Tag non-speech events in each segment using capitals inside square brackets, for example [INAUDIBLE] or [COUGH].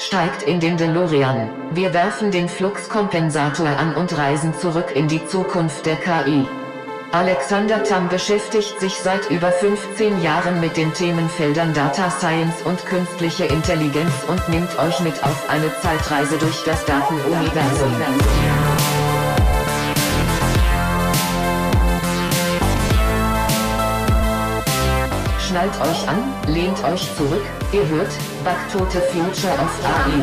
Steigt in den DeLorean. Wir werfen den Fluxkompensator an und reisen zurück in die Zukunft der KI. Alexander Tam beschäftigt sich seit über 15 Jahren mit den Themenfeldern Data Science und künstliche Intelligenz und nimmt euch mit auf eine Zeitreise durch das Datenuniversum. Schnallt euch an, lehnt euch zurück, ihr hört Back to the Future of AI.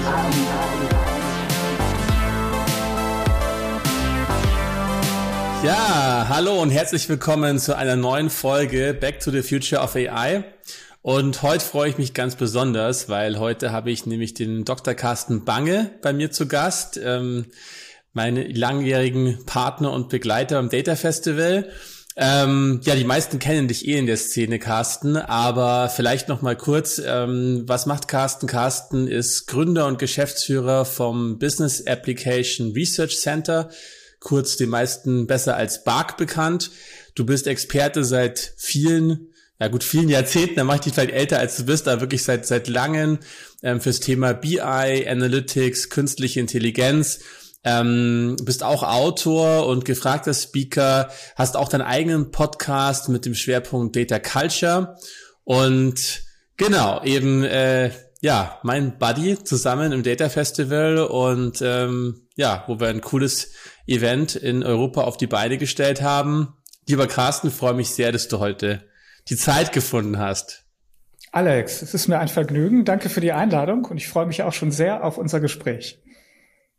Ja, hallo und herzlich willkommen zu einer neuen Folge Back to the Future of AI. Und heute freue ich mich ganz besonders, weil heute habe ich nämlich den Dr. Carsten Bange bei mir zu Gast, ähm, meine langjährigen Partner und Begleiter am Data Festival. Ähm, ja, die meisten kennen dich eh in der Szene, Carsten, aber vielleicht noch mal kurz, ähm, was macht Carsten? Carsten ist Gründer und Geschäftsführer vom Business Application Research Center, kurz die meisten besser als BARC bekannt. Du bist Experte seit vielen, ja gut, vielen Jahrzehnten, da mache ich dich vielleicht älter als du bist, aber wirklich seit, seit langem ähm, fürs Thema BI, Analytics, künstliche Intelligenz ähm, bist auch Autor und gefragter Speaker, hast auch deinen eigenen Podcast mit dem Schwerpunkt Data Culture und genau, eben äh, ja, mein Buddy zusammen im Data Festival und ähm, ja, wo wir ein cooles Event in Europa auf die Beine gestellt haben. Lieber Carsten, freue mich sehr, dass du heute die Zeit gefunden hast. Alex, es ist mir ein Vergnügen. Danke für die Einladung und ich freue mich auch schon sehr auf unser Gespräch.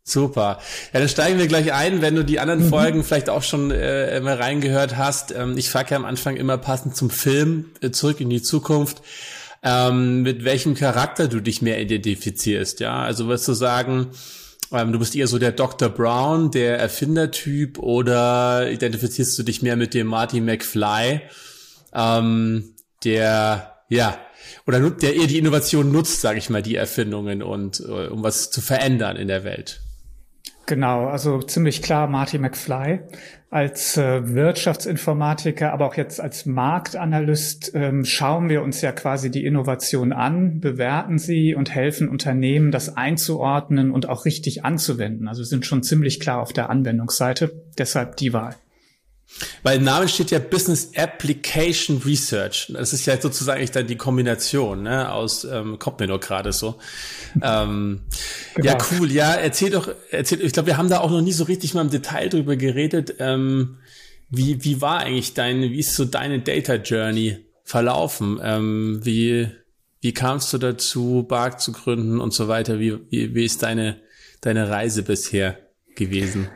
Super. Ja, dann steigen wir gleich ein, wenn du die anderen mhm. Folgen vielleicht auch schon äh, mal reingehört hast. Ähm, ich frage ja am Anfang immer passend zum Film äh, zurück in die Zukunft, ähm, mit welchem Charakter du dich mehr identifizierst. Ja, also würdest du sagen, ähm, du bist eher so der Dr. Brown, der Erfindertyp, oder identifizierst du dich mehr mit dem Marty McFly, ähm, der ja oder der eher die Innovation nutzt, sage ich mal, die Erfindungen und äh, um was zu verändern in der Welt? Genau, also ziemlich klar Marty McFly als äh, Wirtschaftsinformatiker, aber auch jetzt als Marktanalyst ähm, schauen wir uns ja quasi die Innovation an, bewerten sie und helfen Unternehmen, das einzuordnen und auch richtig anzuwenden. Also sind schon ziemlich klar auf der Anwendungsseite, deshalb die Wahl. Weil im Namen steht ja Business Application Research. Das ist ja sozusagen eigentlich dann die Kombination, ne, aus, ähm, kommt mir nur gerade so. ähm, genau. Ja, cool. Ja, erzähl doch, erzähl, ich glaube, wir haben da auch noch nie so richtig mal im Detail drüber geredet. Ähm, wie, wie war eigentlich deine, wie ist so deine Data Journey verlaufen? Ähm, wie, wie kamst du dazu, Bark zu gründen und so weiter? Wie, wie, wie ist deine, deine Reise bisher gewesen?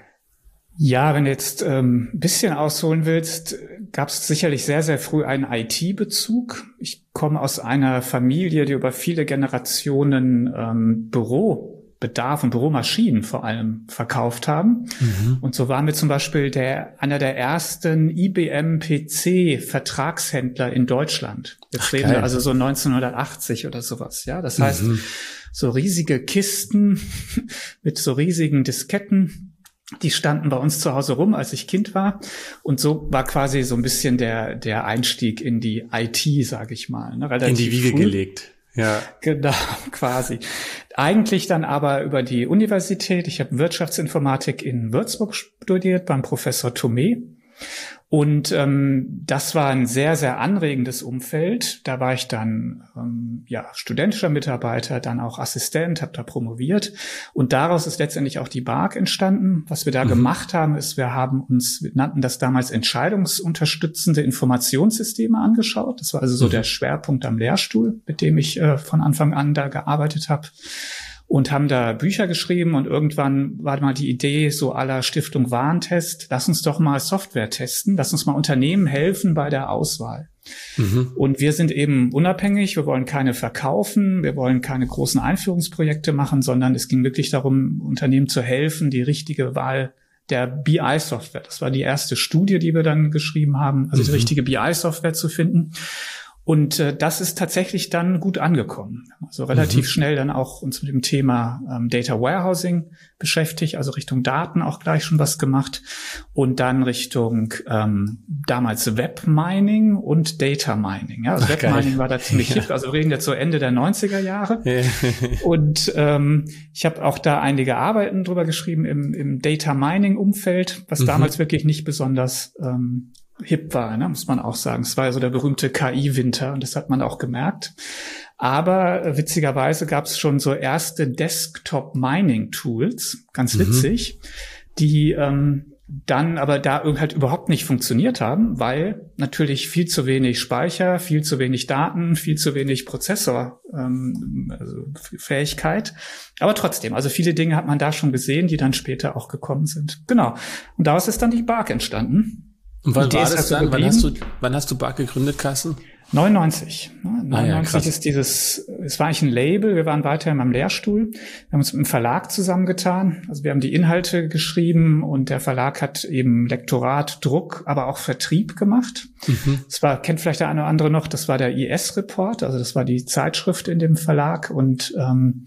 Ja, wenn du jetzt ähm, ein bisschen ausholen willst, gab es sicherlich sehr, sehr früh einen IT-Bezug. Ich komme aus einer Familie, die über viele Generationen ähm, Bürobedarf und Büromaschinen vor allem verkauft haben. Mhm. Und so waren wir zum Beispiel der, einer der ersten IBM-PC-Vertragshändler in Deutschland. Jetzt Ach, reden geil. wir also so 1980 oder sowas. Ja, das heißt, mhm. so riesige Kisten [LAUGHS] mit so riesigen Disketten die standen bei uns zu Hause rum, als ich Kind war. Und so war quasi so ein bisschen der, der Einstieg in die IT, sage ich mal. Ne? in die Wiege früh. gelegt. Ja. Genau, [LAUGHS] quasi. Eigentlich dann aber über die Universität. Ich habe Wirtschaftsinformatik in Würzburg studiert beim Professor Thomé und ähm, das war ein sehr, sehr anregendes Umfeld. Da war ich dann ähm, ja studentischer Mitarbeiter, dann auch Assistent, habe da promoviert. Und daraus ist letztendlich auch die BARC entstanden. Was wir da mhm. gemacht haben, ist, wir haben uns, wir nannten das damals entscheidungsunterstützende Informationssysteme angeschaut. Das war also so mhm. der Schwerpunkt am Lehrstuhl, mit dem ich äh, von Anfang an da gearbeitet habe und haben da Bücher geschrieben und irgendwann war mal die Idee so aller Stiftung Warentest, lass uns doch mal Software testen, lass uns mal Unternehmen helfen bei der Auswahl. Mhm. Und wir sind eben unabhängig, wir wollen keine verkaufen, wir wollen keine großen Einführungsprojekte machen, sondern es ging wirklich darum, Unternehmen zu helfen, die richtige Wahl der BI-Software. Das war die erste Studie, die wir dann geschrieben haben, also mhm. die richtige BI-Software zu finden. Und äh, das ist tatsächlich dann gut angekommen. Also relativ mhm. schnell dann auch uns mit dem Thema ähm, Data Warehousing beschäftigt, also Richtung Daten auch gleich schon was gemacht und dann Richtung ähm, damals Web Mining und Data Mining. Ja, also Ach, Web Mining war da ziemlich ja. hip, also wir reden jetzt so Ende der 90er Jahre. und ähm, ich habe auch da einige Arbeiten drüber geschrieben im, im Data Mining Umfeld, was mhm. damals wirklich nicht besonders ähm, hip war, ne, muss man auch sagen. Es war ja so der berühmte KI-Winter und das hat man auch gemerkt. Aber äh, witzigerweise gab es schon so erste Desktop-Mining-Tools, ganz mhm. witzig, mhm. die ähm, dann aber da halt überhaupt nicht funktioniert haben, weil natürlich viel zu wenig Speicher, viel zu wenig Daten, viel zu wenig Prozessorfähigkeit. Ähm, also Fähigkeit. aber trotzdem, also viele Dinge hat man da schon gesehen, die dann später auch gekommen sind. Genau. Und daraus ist dann die Bark entstanden. Und wann war das dann? Wann hast, du, wann hast du Bark gegründet, Carsten? 99. Ne? 99 ah, ja, ist dieses, es war eigentlich ein Label, wir waren weiterhin am Lehrstuhl. Wir haben uns mit dem Verlag zusammengetan. Also wir haben die Inhalte geschrieben und der Verlag hat eben Lektorat, Druck, aber auch Vertrieb gemacht. Mhm. Das war, kennt vielleicht der eine oder andere noch, das war der IS-Report, also das war die Zeitschrift in dem Verlag und ähm,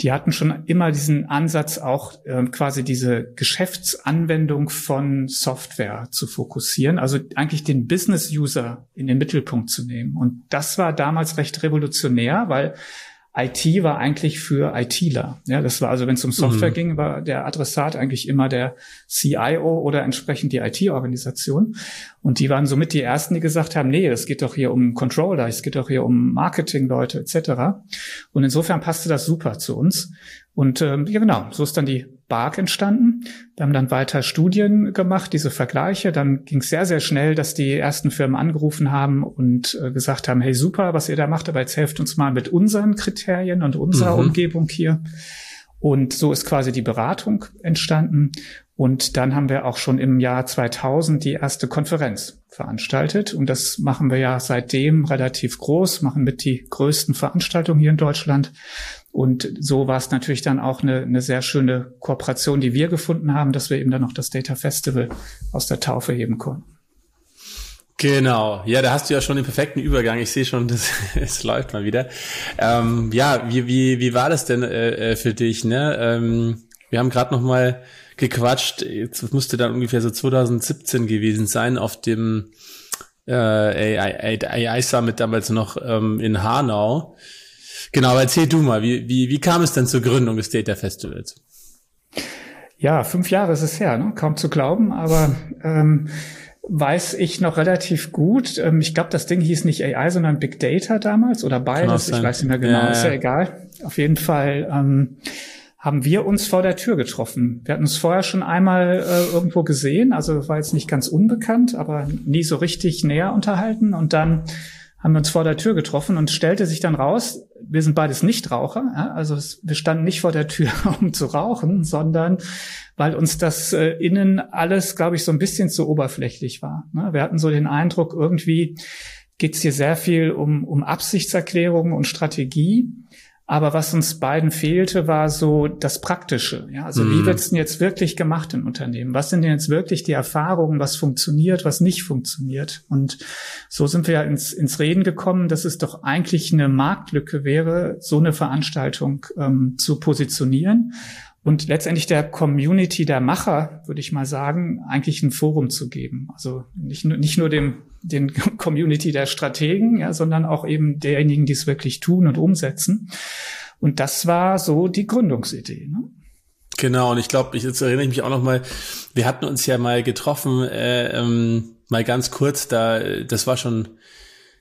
die hatten schon immer diesen Ansatz, auch ähm, quasi diese Geschäftsanwendung von Software zu fokussieren, also eigentlich den Business-User in den Mittelpunkt zu nehmen. Unternehmen. Und das war damals recht revolutionär, weil IT war eigentlich für ITler. Ja, das war also, wenn es um Software mhm. ging, war der Adressat eigentlich immer der CIO oder entsprechend die IT-Organisation. Und die waren somit die ersten, die gesagt haben, nee, es geht doch hier um Controller, es geht doch hier um Marketing-Leute etc. Und insofern passte das super zu uns. Und ähm, ja, genau, so ist dann die BARC entstanden. Wir haben dann weiter Studien gemacht, diese Vergleiche. Dann ging es sehr, sehr schnell, dass die ersten Firmen angerufen haben und äh, gesagt haben, hey super, was ihr da macht, aber jetzt helft uns mal mit unseren Kriterien und unserer mhm. Umgebung hier. Und so ist quasi die Beratung entstanden. Und dann haben wir auch schon im Jahr 2000 die erste Konferenz veranstaltet. Und das machen wir ja seitdem relativ groß, machen mit die größten Veranstaltungen hier in Deutschland. Und so war es natürlich dann auch eine, eine sehr schöne Kooperation, die wir gefunden haben, dass wir eben dann noch das Data Festival aus der Taufe heben konnten. Genau, ja, da hast du ja schon den perfekten Übergang. Ich sehe schon, das, [LAUGHS] es läuft mal wieder. Ähm, ja, wie, wie, wie war das denn äh, äh für dich? Ne? Ähm, wir haben gerade noch mal gequatscht. Jetzt musste dann ungefähr so 2017 gewesen sein auf dem äh, AI, AI Summit damals noch ähm, in Hanau. Genau, aber erzähl du mal, wie, wie, wie kam es denn zur Gründung des Data Festivals? Ja, fünf Jahre ist es her, ne? kaum zu glauben, aber ähm, weiß ich noch relativ gut. Ähm, ich glaube, das Ding hieß nicht AI, sondern Big Data damals oder beides. Ich weiß nicht mehr genau, ja, ist ja, egal. Auf jeden Fall ähm, haben wir uns vor der Tür getroffen. Wir hatten uns vorher schon einmal äh, irgendwo gesehen, also war jetzt nicht ganz unbekannt, aber nie so richtig näher unterhalten. Und dann haben wir uns vor der Tür getroffen und stellte sich dann raus, wir sind beides Nichtraucher, ja, also es, wir standen nicht vor der Tür, [LAUGHS] um zu rauchen, sondern weil uns das äh, innen alles, glaube ich, so ein bisschen zu oberflächlich war. Ne? Wir hatten so den Eindruck, irgendwie geht es hier sehr viel um, um Absichtserklärungen und Strategie. Aber was uns beiden fehlte, war so das Praktische. Ja, also mhm. wie wird's denn jetzt wirklich gemacht in Unternehmen? Was sind denn jetzt wirklich die Erfahrungen, was funktioniert, was nicht funktioniert? Und so sind wir ins, ins Reden gekommen, dass es doch eigentlich eine Marktlücke wäre, so eine Veranstaltung ähm, zu positionieren und letztendlich der Community der Macher, würde ich mal sagen, eigentlich ein Forum zu geben. Also nicht, nur nicht nur dem den [LAUGHS] Community der Strategen, ja, sondern auch eben derjenigen, die es wirklich tun und umsetzen. Und das war so die Gründungsidee. Ne? Genau, und ich glaube, ich, jetzt erinnere ich mich auch noch mal, wir hatten uns ja mal getroffen, äh, ähm, mal ganz kurz, da, das war schon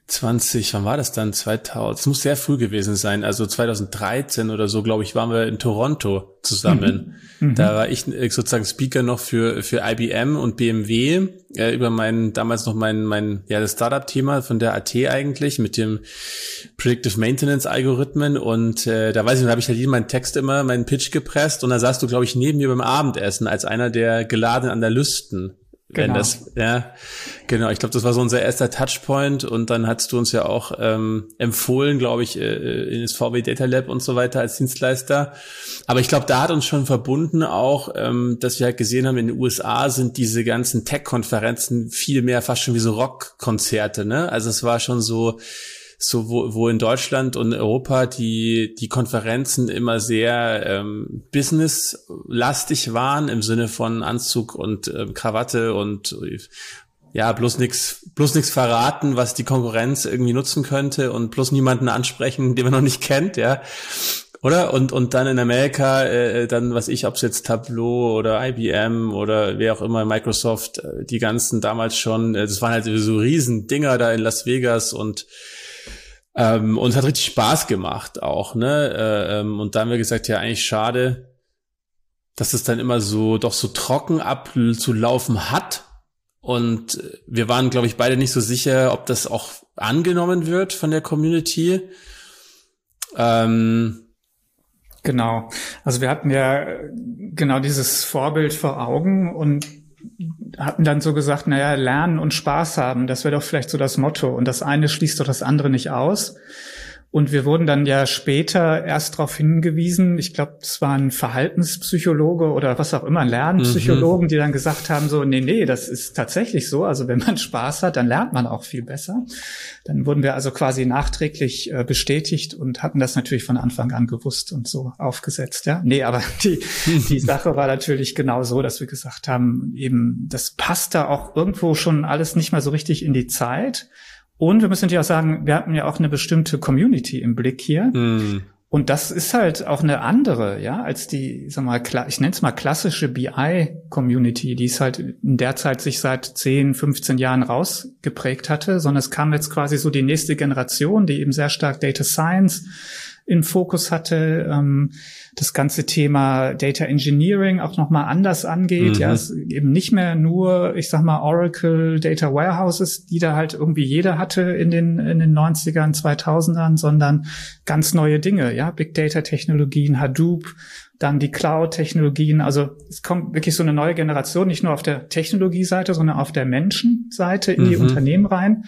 20, wann war das dann? 2000, es muss sehr früh gewesen sein, also 2013 oder so, glaube ich, waren wir in Toronto zusammen. Mhm. mhm. Da war ich äh, sozusagen Speaker noch für, für IBM und BMW, äh, über mein, damals noch mein, mein, ja, das Startup-Thema von der AT eigentlich, mit dem Predictive Maintenance Algorithmen und äh, da weiß ich, da habe ich halt meinen Text immer, meinen Pitch gepresst und da saßt du, glaube ich, neben mir beim Abendessen als einer der geladenen Analysten Genau. Wenn das, ja, genau. Ich glaube, das war so unser erster Touchpoint und dann hast du uns ja auch ähm, empfohlen, glaube ich, äh, in das VW Data Lab und so weiter als Dienstleister. Aber ich glaube, da hat uns schon verbunden auch, ähm, dass wir halt gesehen haben, in den USA sind diese ganzen Tech-Konferenzen viel mehr fast schon wie so Rock-Konzerte, ne? Also es war schon so, so wo, wo in Deutschland und Europa die die Konferenzen immer sehr ähm, businesslastig waren im Sinne von Anzug und äh, Krawatte und ja bloß nix bloß nix verraten, was die Konkurrenz irgendwie nutzen könnte und bloß niemanden ansprechen, den man noch nicht kennt, ja. Oder? Und, und dann in Amerika, äh, dann, was ich, ob es jetzt Tableau oder IBM oder wer auch immer, Microsoft, äh, die ganzen damals schon, äh, das waren halt so riesen Dinger da in Las Vegas und ähm, und es hat richtig Spaß gemacht auch, ne? Äh, ähm, und da haben wir gesagt, ja, eigentlich schade, dass es dann immer so doch so trocken abzulaufen hat. Und wir waren, glaube ich, beide nicht so sicher, ob das auch angenommen wird von der Community. Ähm, genau. Also wir hatten ja genau dieses Vorbild vor Augen und hatten dann so gesagt, naja, lernen und Spaß haben, das wäre doch vielleicht so das Motto. Und das eine schließt doch das andere nicht aus. Und wir wurden dann ja später erst darauf hingewiesen, ich glaube, es waren Verhaltenspsychologe oder was auch immer, Lernpsychologen, mhm. die dann gesagt haben, so, nee, nee, das ist tatsächlich so. Also wenn man [LAUGHS] Spaß hat, dann lernt man auch viel besser. Dann wurden wir also quasi nachträglich äh, bestätigt und hatten das natürlich von Anfang an gewusst und so aufgesetzt. Ja, nee, aber [LAUGHS] die, die [LAUGHS] Sache war natürlich genau so, dass wir gesagt haben, eben, das passt da auch irgendwo schon alles nicht mehr so richtig in die Zeit. Und wir müssen natürlich auch sagen, wir hatten ja auch eine bestimmte Community im Blick hier. Mm. Und das ist halt auch eine andere, ja, als die, sag mal, ich nenne es mal klassische BI-Community, die es halt in der Zeit sich seit 10, 15 Jahren rausgeprägt hatte, sondern es kam jetzt quasi so die nächste Generation, die eben sehr stark Data Science im Fokus hatte, ähm, das ganze Thema Data Engineering auch nochmal anders angeht. Mhm. Ja, es eben nicht mehr nur, ich sag mal, Oracle Data Warehouses, die da halt irgendwie jeder hatte in den, in den 90ern, 2000ern, sondern ganz neue Dinge, ja, Big Data Technologien, Hadoop, dann die Cloud-Technologien. Also es kommt wirklich so eine neue Generation, nicht nur auf der Technologieseite, sondern auf der Menschenseite in die mhm. Unternehmen rein.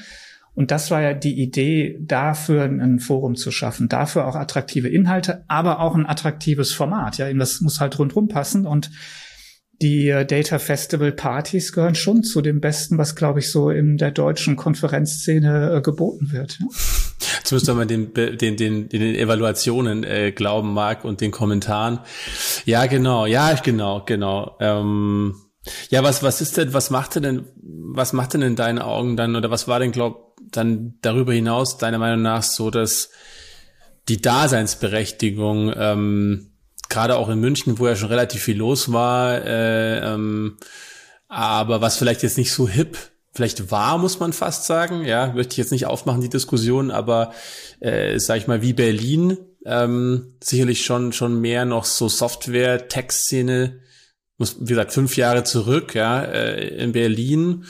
Und das war ja die Idee, dafür ein Forum zu schaffen, dafür auch attraktive Inhalte, aber auch ein attraktives Format. Ja, das muss halt rundrum passen und die äh, Data Festival Partys gehören schon zu dem Besten, was, glaube ich, so in der deutschen Konferenzszene äh, geboten wird. Ja. Zumindest wenn man den, den, den, den Evaluationen äh, glauben mag und den Kommentaren. Ja, genau, ja, genau, genau. Ähm, ja, was, was ist denn, was macht denn, was macht denn in deinen Augen dann, oder was war denn, glaub, dann darüber hinaus deiner Meinung nach so, dass die Daseinsberechtigung, ähm, gerade auch in München, wo ja schon relativ viel los war, äh, ähm, aber was vielleicht jetzt nicht so hip vielleicht war, muss man fast sagen, ja, möchte ich jetzt nicht aufmachen, die Diskussion, aber äh, sag ich mal, wie Berlin, ähm, sicherlich schon schon mehr noch so Software-Tech-Szene, muss, wie gesagt, fünf Jahre zurück, ja, äh, in Berlin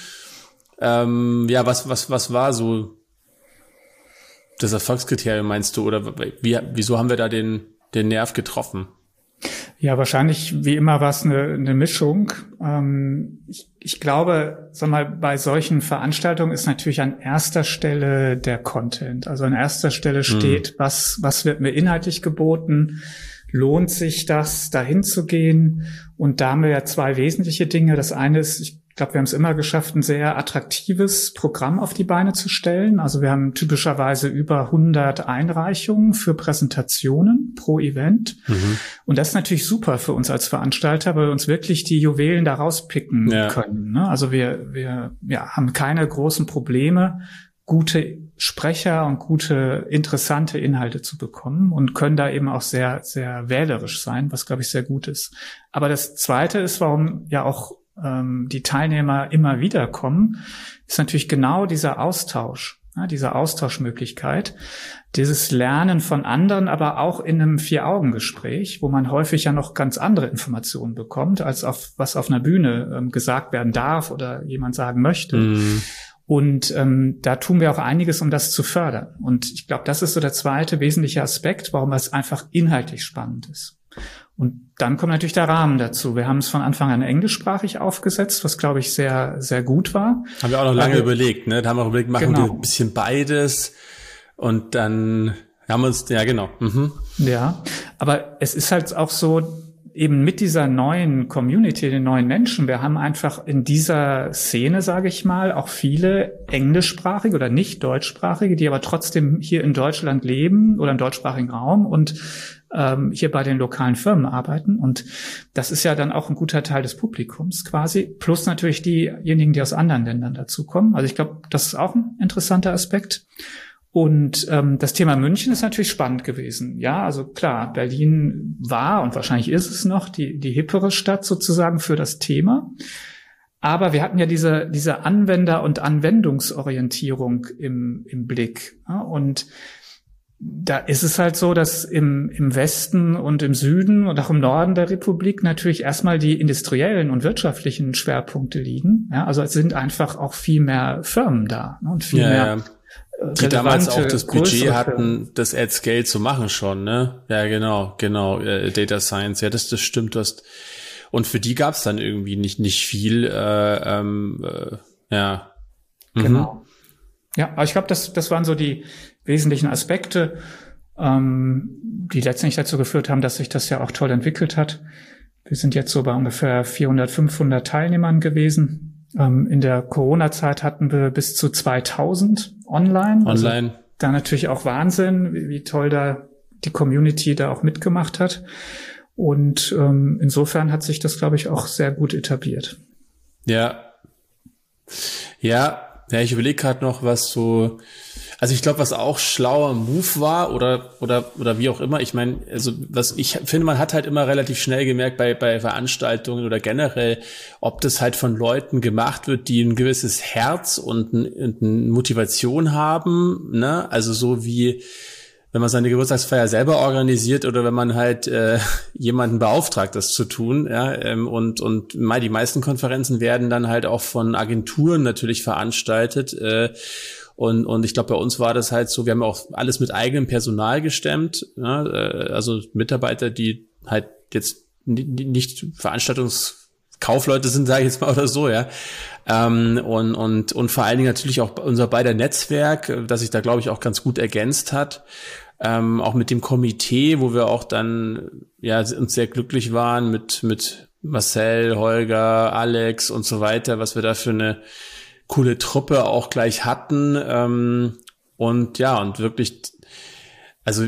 ähm, ja, was, was, was war so das Erfolgskriterium, meinst du? Oder wie, wieso haben wir da den, den Nerv getroffen? Ja, wahrscheinlich wie immer war es eine, eine Mischung. Ähm, ich, ich glaube, sag mal, bei solchen Veranstaltungen ist natürlich an erster Stelle der Content. Also an erster Stelle hm. steht, hm. was, was wird mir inhaltlich geboten? Lohnt sich das, dahin zu gehen? Und da haben wir ja zwei wesentliche Dinge. Das eine ist, ich ich glaube, wir haben es immer geschafft, ein sehr attraktives Programm auf die Beine zu stellen. Also wir haben typischerweise über 100 Einreichungen für Präsentationen pro Event. Mhm. Und das ist natürlich super für uns als Veranstalter, weil wir uns wirklich die Juwelen da rauspicken ja. können. Ne? Also wir, wir ja, haben keine großen Probleme, gute Sprecher und gute, interessante Inhalte zu bekommen und können da eben auch sehr, sehr wählerisch sein, was, glaube ich, sehr gut ist. Aber das Zweite ist, warum ja auch ähm, die Teilnehmer immer wieder kommen, ist natürlich genau dieser Austausch, ja, diese Austauschmöglichkeit, dieses Lernen von anderen, aber auch in einem Vier-Augen-Gespräch, wo man häufig ja noch ganz andere Informationen bekommt, als auf was auf einer Bühne ähm, gesagt werden darf oder jemand sagen möchte. Mm. Und ähm, da tun wir auch einiges, um das zu fördern. Und ich glaube, das ist so der zweite wesentliche Aspekt, warum es einfach inhaltlich spannend ist. Und dann kommt natürlich der Rahmen dazu. Wir haben es von Anfang an englischsprachig aufgesetzt, was glaube ich sehr, sehr gut war. Haben wir auch noch lange also, überlegt, ne? Da haben wir überlegt, machen genau. wir ein bisschen beides und dann haben wir uns, ja genau. Mhm. Ja, aber es ist halt auch so, eben mit dieser neuen Community, den neuen Menschen, wir haben einfach in dieser Szene, sage ich mal, auch viele englischsprachige oder nicht deutschsprachige, die aber trotzdem hier in Deutschland leben oder im deutschsprachigen Raum und ähm, hier bei den lokalen Firmen arbeiten. Und das ist ja dann auch ein guter Teil des Publikums quasi, plus natürlich diejenigen, die aus anderen Ländern dazukommen. Also ich glaube, das ist auch ein interessanter Aspekt. Und ähm, das Thema München ist natürlich spannend gewesen. Ja, also klar, Berlin war und wahrscheinlich ist es noch die, die hippere Stadt sozusagen für das Thema. Aber wir hatten ja diese, diese Anwender- und Anwendungsorientierung im, im Blick. Ja, und da ist es halt so, dass im, im Westen und im Süden und auch im Norden der Republik natürlich erstmal die industriellen und wirtschaftlichen Schwerpunkte liegen. Ja, also es sind einfach auch viel mehr Firmen da ne, und viel ja, mehr ja die damals auch das Budget hatten, das at Scale zu machen schon, ne? Ja, genau, genau, äh, Data Science, ja, das, das stimmt, du hast, und für die gab's dann irgendwie nicht, nicht viel, äh, ähm, äh, ja. Mhm. Genau. Ja, aber ich glaube, das, das waren so die wesentlichen Aspekte, ähm, die letztendlich dazu geführt haben, dass sich das ja auch toll entwickelt hat. Wir sind jetzt so bei ungefähr 400, 500 Teilnehmern gewesen ähm, in der Corona-Zeit hatten wir bis zu 2000 online. Online. Also da natürlich auch Wahnsinn, wie, wie, toll da die Community da auch mitgemacht hat. Und ähm, insofern hat sich das, glaube ich, auch sehr gut etabliert. Ja. Ja, ja, ich überlege gerade noch, was so also ich glaube, was auch schlauer Move war oder oder oder wie auch immer. Ich meine, also was ich finde, man hat halt immer relativ schnell gemerkt bei bei Veranstaltungen oder generell, ob das halt von Leuten gemacht wird, die ein gewisses Herz und, ein, und eine Motivation haben. Ne? Also so wie wenn man seine Geburtstagsfeier selber organisiert oder wenn man halt äh, [LAUGHS] jemanden beauftragt, das zu tun. Ja, ähm, und und die meisten Konferenzen werden dann halt auch von Agenturen natürlich veranstaltet. Äh, und, und ich glaube, bei uns war das halt so, wir haben auch alles mit eigenem Personal gestemmt, ja, äh, also Mitarbeiter, die halt jetzt nicht Veranstaltungskaufleute sind, sage ich jetzt mal oder so, ja. Ähm, und, und, und vor allen Dingen natürlich auch unser beider Netzwerk, das sich da, glaube ich, auch ganz gut ergänzt hat. Ähm, auch mit dem Komitee, wo wir auch dann ja uns sehr glücklich waren mit, mit Marcel, Holger, Alex und so weiter, was wir da für eine coole Truppe auch gleich hatten. Ähm, und ja, und wirklich, also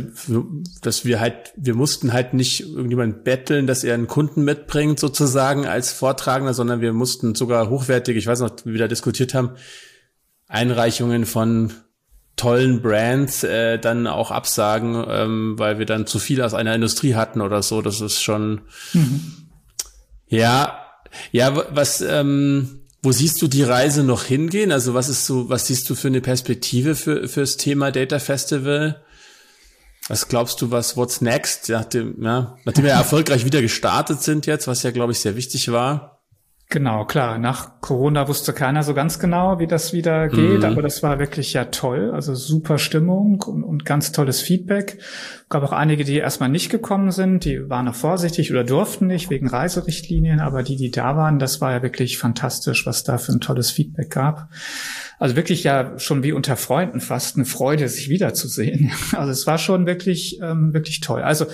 dass wir halt, wir mussten halt nicht irgendjemand betteln, dass er einen Kunden mitbringt, sozusagen als Vortragender, sondern wir mussten sogar hochwertig, ich weiß noch, wie wir da diskutiert haben, Einreichungen von tollen Brands äh, dann auch absagen, ähm, weil wir dann zu viel aus einer Industrie hatten oder so. Das ist schon mhm. ja, ja, was ähm, wo siehst du die Reise noch hingehen? Also was ist so, was siehst du für eine Perspektive für fürs Thema Data Festival? Was glaubst du, was what's next? Nachdem, ja, nachdem wir erfolgreich wieder gestartet sind jetzt, was ja glaube ich sehr wichtig war. Genau, klar. Nach Corona wusste keiner so ganz genau, wie das wieder geht, mhm. aber das war wirklich ja toll. Also super Stimmung und, und ganz tolles Feedback. Gab auch einige, die erstmal nicht gekommen sind, die waren noch vorsichtig oder durften nicht wegen Reiserichtlinien, aber die, die da waren, das war ja wirklich fantastisch, was da für ein tolles Feedback gab. Also wirklich ja schon wie unter Freunden fast eine Freude, sich wiederzusehen. [LAUGHS] Also es war schon wirklich, ähm, wirklich toll. Also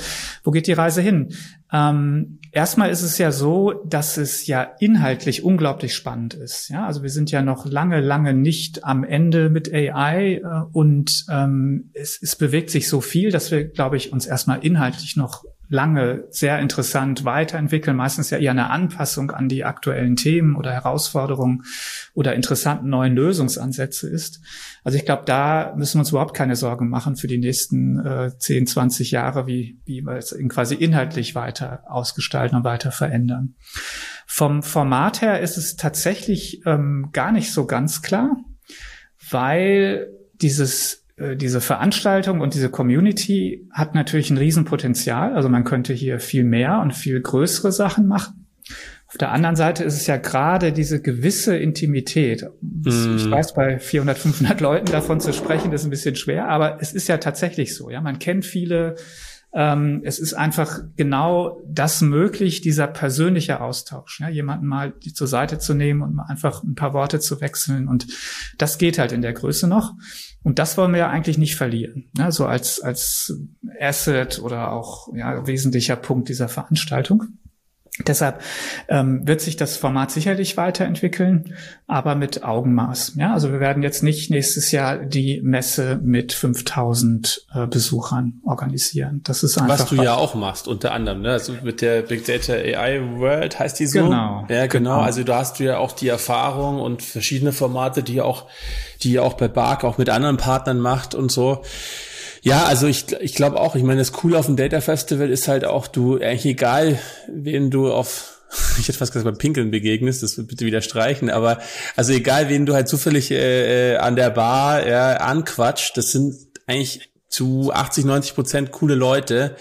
wo geht die Reise hin? Ähm, erstmal ist es ja so, dass es ja inhaltlich unglaublich spannend ist. Ja, also wir sind ja noch lange, lange nicht am Ende mit AI äh, und ähm, es, es bewegt sich so viel, dass wir, glaube ich, uns erstmal inhaltlich noch lange sehr interessant weiterentwickeln, meistens ja eher eine Anpassung an die aktuellen Themen oder Herausforderungen oder interessanten neuen Lösungsansätze ist. Also ich glaube, da müssen wir uns überhaupt keine Sorgen machen für die nächsten äh, 10, 20 Jahre, wie, wie wir es quasi inhaltlich weiter ausgestalten und weiter verändern. Vom Format her ist es tatsächlich ähm, gar nicht so ganz klar, weil dieses diese Veranstaltung und diese Community hat natürlich ein Riesenpotenzial. Also man könnte hier viel mehr und viel größere Sachen machen. Auf der anderen Seite ist es ja gerade diese gewisse Intimität. Mm. Ich weiß, bei 400, 500 Leuten davon zu sprechen, ist ein bisschen schwer, aber es ist ja tatsächlich so. Ja, man kennt viele, ähm, es ist einfach genau das möglich, dieser persönliche Austausch, ja, jemanden mal zur Seite zu nehmen und mal einfach ein paar Worte zu wechseln. Und das geht halt in der Größe noch. Und das wollen wir ja eigentlich nicht verlieren. Ne? So als, als Asset oder auch ja, wesentlicher Punkt dieser Veranstaltung. Deshalb ähm, wird sich das Format sicherlich weiterentwickeln, aber mit Augenmaß. Ja, also wir werden jetzt nicht nächstes Jahr die Messe mit 5000 äh, Besuchern organisieren. Das ist einfach was du ja auch machst unter anderem, ne? Also mit der Big Data AI World heißt die so. Genau. Ja, genau. genau. Also da hast du ja auch die Erfahrung und verschiedene Formate, die auch, die auch bei Bark auch mit anderen Partnern macht und so. Ja, also ich, ich glaube auch, ich meine, das Coole auf dem Data Festival ist halt auch, du, eigentlich egal, wen du auf, [LAUGHS] ich hätte fast gesagt, beim Pinkeln begegnest, das wird bitte wieder streichen, aber also egal, wen du halt zufällig äh, äh an der Bar ja, anquatscht, das sind eigentlich zu 80, 90 Prozent coole Leute.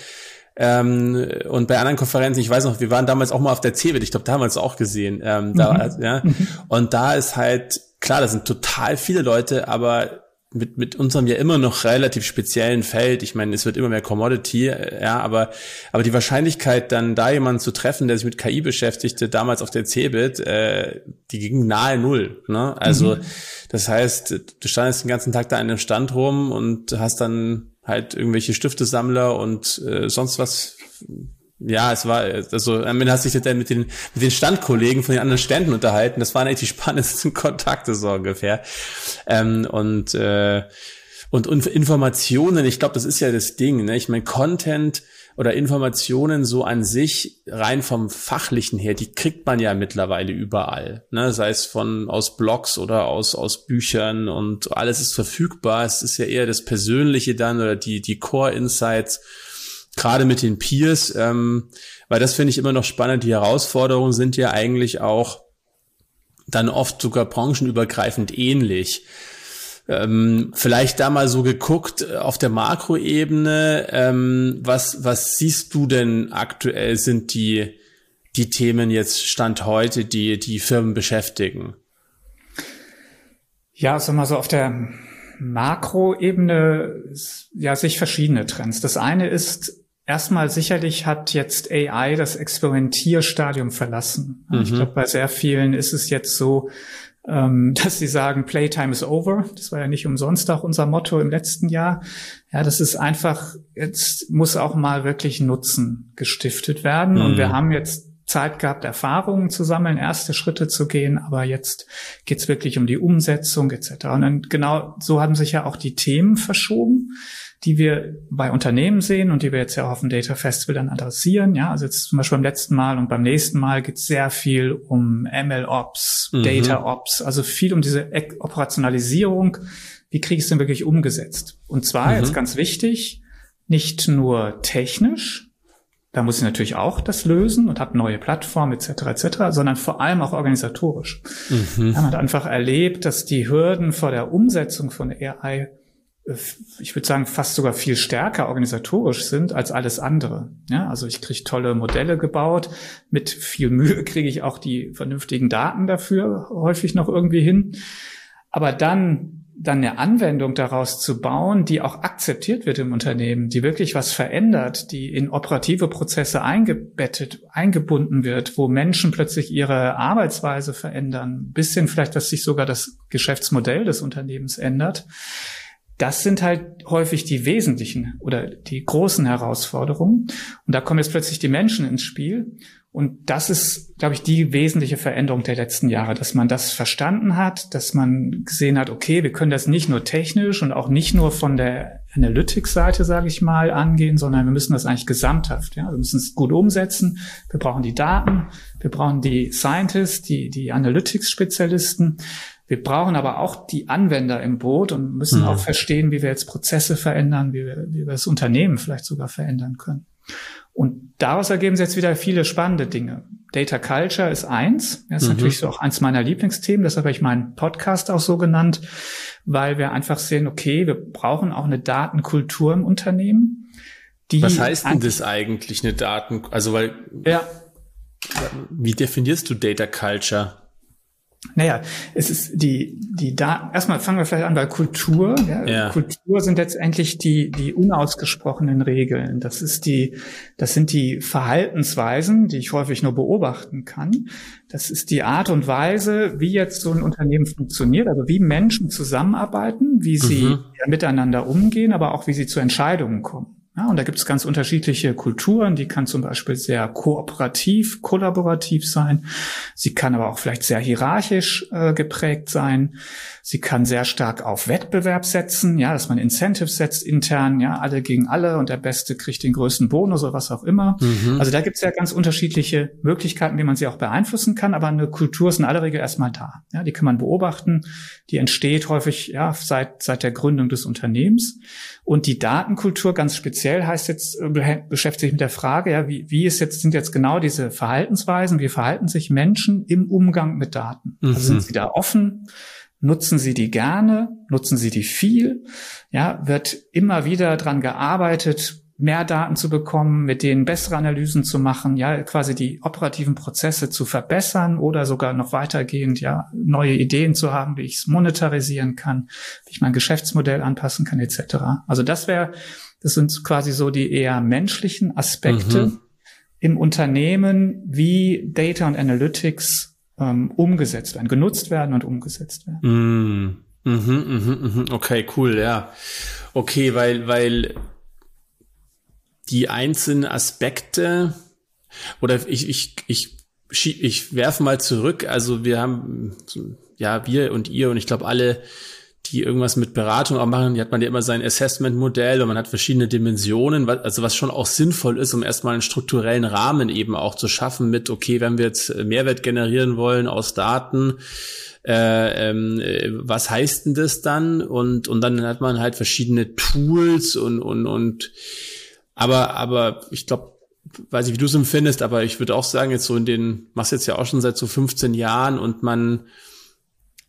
Ähm, und bei anderen Konferenzen, ich weiß noch, wir waren damals auch mal auf der CeBIT, ich glaube damals auch gesehen. Ähm, da, mhm. ja, und da ist halt, klar, da sind total viele Leute, aber mit, mit unserem ja immer noch relativ speziellen Feld, ich meine, es wird immer mehr Commodity, ja, aber, aber die Wahrscheinlichkeit, dann da jemanden zu treffen, der sich mit KI beschäftigte, damals auf der CeBIT, äh, die ging nahe Null. Ne? Also mhm. das heißt, du standest den ganzen Tag da an einem Stand rum und hast dann halt irgendwelche Stiftesammler und äh, sonst was ja, es war, also am Ende hast du dich dann mit den, mit den Standkollegen von den anderen Ständen unterhalten. Das waren eigentlich die [LAUGHS] spannendsten Kontakte so ungefähr. Ähm, und, äh, und, und Informationen, ich glaube, das ist ja das Ding. Ne? Ich meine, Content oder Informationen so an sich, rein vom Fachlichen her, die kriegt man ja mittlerweile überall. Ne? Sei es von aus Blogs oder aus, aus Büchern und alles ist verfügbar. Es ist ja eher das Persönliche dann oder die, die Core Insights gerade mit den Peers, ähm, weil das finde ich immer noch spannend. Die Herausforderungen sind ja eigentlich auch dann oft sogar branchenübergreifend ähnlich. Ähm, vielleicht da mal so geguckt äh, auf der Makroebene, ähm, was, was siehst du denn aktuell sind die, die Themen jetzt Stand heute, die die Firmen beschäftigen? Ja, sag mal so auf der Makroebene ja sich verschiedene Trends. Das eine ist Erstmal sicherlich hat jetzt AI das Experimentierstadium verlassen. Mhm. Ich glaube, bei sehr vielen ist es jetzt so, ähm, [LAUGHS] dass sie sagen, Playtime is over. Das war ja nicht umsonst auch unser Motto im letzten Jahr. Ja, das ist einfach, jetzt muss auch mal wirklich Nutzen gestiftet werden. Mhm. Und wir haben jetzt Zeit gehabt, Erfahrungen zu sammeln, erste Schritte zu gehen, aber jetzt geht's wirklich um die Umsetzung etc. Und dann genau so haben sich ja auch die Themen verschoben die wir bei Unternehmen sehen und die wir jetzt ja auch auf dem Data Festival dann adressieren. Ja, also jetzt zum Beispiel beim letzten Mal und beim nächsten Mal geht es sehr viel um ML Ops, mhm. Data Ops, also viel um diese Operationalisierung. Wie kriege ich es denn wirklich umgesetzt? Und zwar mhm. jetzt ganz wichtig, nicht nur technisch, da muss ich natürlich auch das lösen und habe neue Plattformen etc. etc., sondern vor allem auch organisatorisch. Mhm. Man hat einfach erlebt, dass die Hürden vor der Umsetzung von AI ich würde sagen, fast sogar viel stärker organisatorisch sind als alles andere. Ja, also ich kriege tolle Modelle gebaut. Mit viel Mühe [LAUGHS] kriege ich auch die vernünftigen Daten dafür häufig noch irgendwie hin. Aber dann dann eine Anwendung daraus zu bauen, die auch akzeptiert wird im Unternehmen, die wirklich was verändert, die in operative Prozesse eingebettet, eingebunden wird, wo Menschen plötzlich ihre Arbeitsweise verändern, bis hin vielleicht, dass sich sogar das Geschäftsmodell des Unternehmens ändert das sind halt häufig die wesentlichen oder die großen Herausforderungen. Und da kommen jetzt plötzlich die Menschen ins Spiel. Und das ist, glaube ich, die wesentliche Veränderung der letzten Jahre, dass man das verstanden hat, dass man gesehen hat, okay, wir können das nicht nur technisch und auch nicht nur von der Analytics-Seite, sage ich mal, angehen, sondern wir müssen das eigentlich gesamthaft. Ja? Wir müssen es gut umsetzen. Wir brauchen die Daten, wir brauchen die Scientists, die, die Analytics-Spezialisten. Wir brauchen aber auch die Anwender im Boot und müssen mhm. auch verstehen, wie wir jetzt Prozesse verändern, wie wir, wie wir das Unternehmen vielleicht sogar verändern können. Und daraus ergeben sich jetzt wieder viele spannende Dinge. Data Culture ist eins. Das ist mhm. natürlich so auch eins meiner Lieblingsthemen. Deshalb habe ich meinen Podcast auch so genannt, weil wir einfach sehen, okay, wir brauchen auch eine Datenkultur im Unternehmen. Die Was heißt denn das eigentlich, eine Daten, also weil, ja. wie definierst du Data Culture? Naja, es ist die, die da, erstmal fangen wir vielleicht an bei Kultur. Ja. ja. Kultur sind letztendlich die, die unausgesprochenen Regeln. Das ist die, das sind die Verhaltensweisen, die ich häufig nur beobachten kann. Das ist die Art und Weise, wie jetzt so ein Unternehmen funktioniert, also wie Menschen zusammenarbeiten, wie sie mhm. miteinander umgehen, aber auch wie sie zu Entscheidungen kommen. Ja, und da gibt es ganz unterschiedliche Kulturen. Die kann zum Beispiel sehr kooperativ, kollaborativ sein. Sie kann aber auch vielleicht sehr hierarchisch äh, geprägt sein. Sie kann sehr stark auf Wettbewerb setzen, ja, dass man Incentives setzt intern, ja, alle gegen alle und der Beste kriegt den größten Bonus oder was auch immer. Mhm. Also da gibt es ja ganz unterschiedliche Möglichkeiten, wie man sie auch beeinflussen kann. Aber eine Kultur ist in aller Regel erstmal da. Ja, die kann man beobachten. Die entsteht häufig ja seit seit der Gründung des Unternehmens. Und die Datenkultur ganz speziell heißt jetzt, äh, beschäftigt sich mit der Frage, ja, wie, wie ist jetzt, sind jetzt genau diese Verhaltensweisen, wie verhalten sich Menschen im Umgang mit Daten? Also sind mhm. sie da offen? Nutzen Sie die gerne? Nutzen Sie die viel? Ja, wird immer wieder dran gearbeitet, mehr Daten zu bekommen, mit denen bessere Analysen zu machen, ja, quasi die operativen Prozesse zu verbessern oder sogar noch weitergehend, ja, neue Ideen zu haben, wie ich es monetarisieren kann, wie ich mein Geschäftsmodell anpassen kann, etc. Also das wäre, das sind quasi so die eher menschlichen Aspekte mhm. im Unternehmen, wie Data und Analytics ähm, umgesetzt werden, genutzt werden und umgesetzt werden. Mhm. Mhm, mhm, mhm. Okay, cool, ja. Okay, weil, weil die einzelnen Aspekte oder ich, ich, ich, ich, ich werfe mal zurück. Also wir haben, ja, wir und ihr und ich glaube alle, die irgendwas mit Beratung auch machen, die hat man ja immer sein Assessment-Modell und man hat verschiedene Dimensionen, also was schon auch sinnvoll ist, um erstmal einen strukturellen Rahmen eben auch zu schaffen mit, okay, wenn wir jetzt Mehrwert generieren wollen aus Daten, äh, ähm, äh, was heißt denn das dann? Und, und dann hat man halt verschiedene Tools und, und, und aber, aber ich glaube, weiß ich, wie du es empfindest, aber ich würde auch sagen, jetzt so in den, machst jetzt ja auch schon seit so 15 Jahren und man,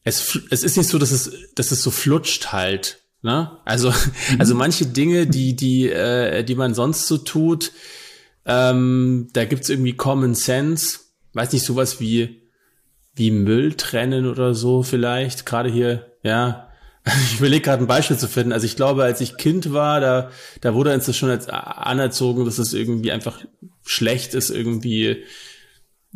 es, es ist nicht so, dass es, dass es so flutscht halt. Ne? Also, mhm. also manche Dinge, die, die, äh, die man sonst so tut, ähm, da gibt's irgendwie Common Sense, weiß nicht, sowas wie, wie Müll trennen oder so vielleicht, gerade hier, ja, [LAUGHS] Ich überlege gerade ein Beispiel zu finden. Also ich glaube, als ich Kind war, da, da wurde uns das schon als anerzogen, dass es irgendwie einfach schlecht ist, irgendwie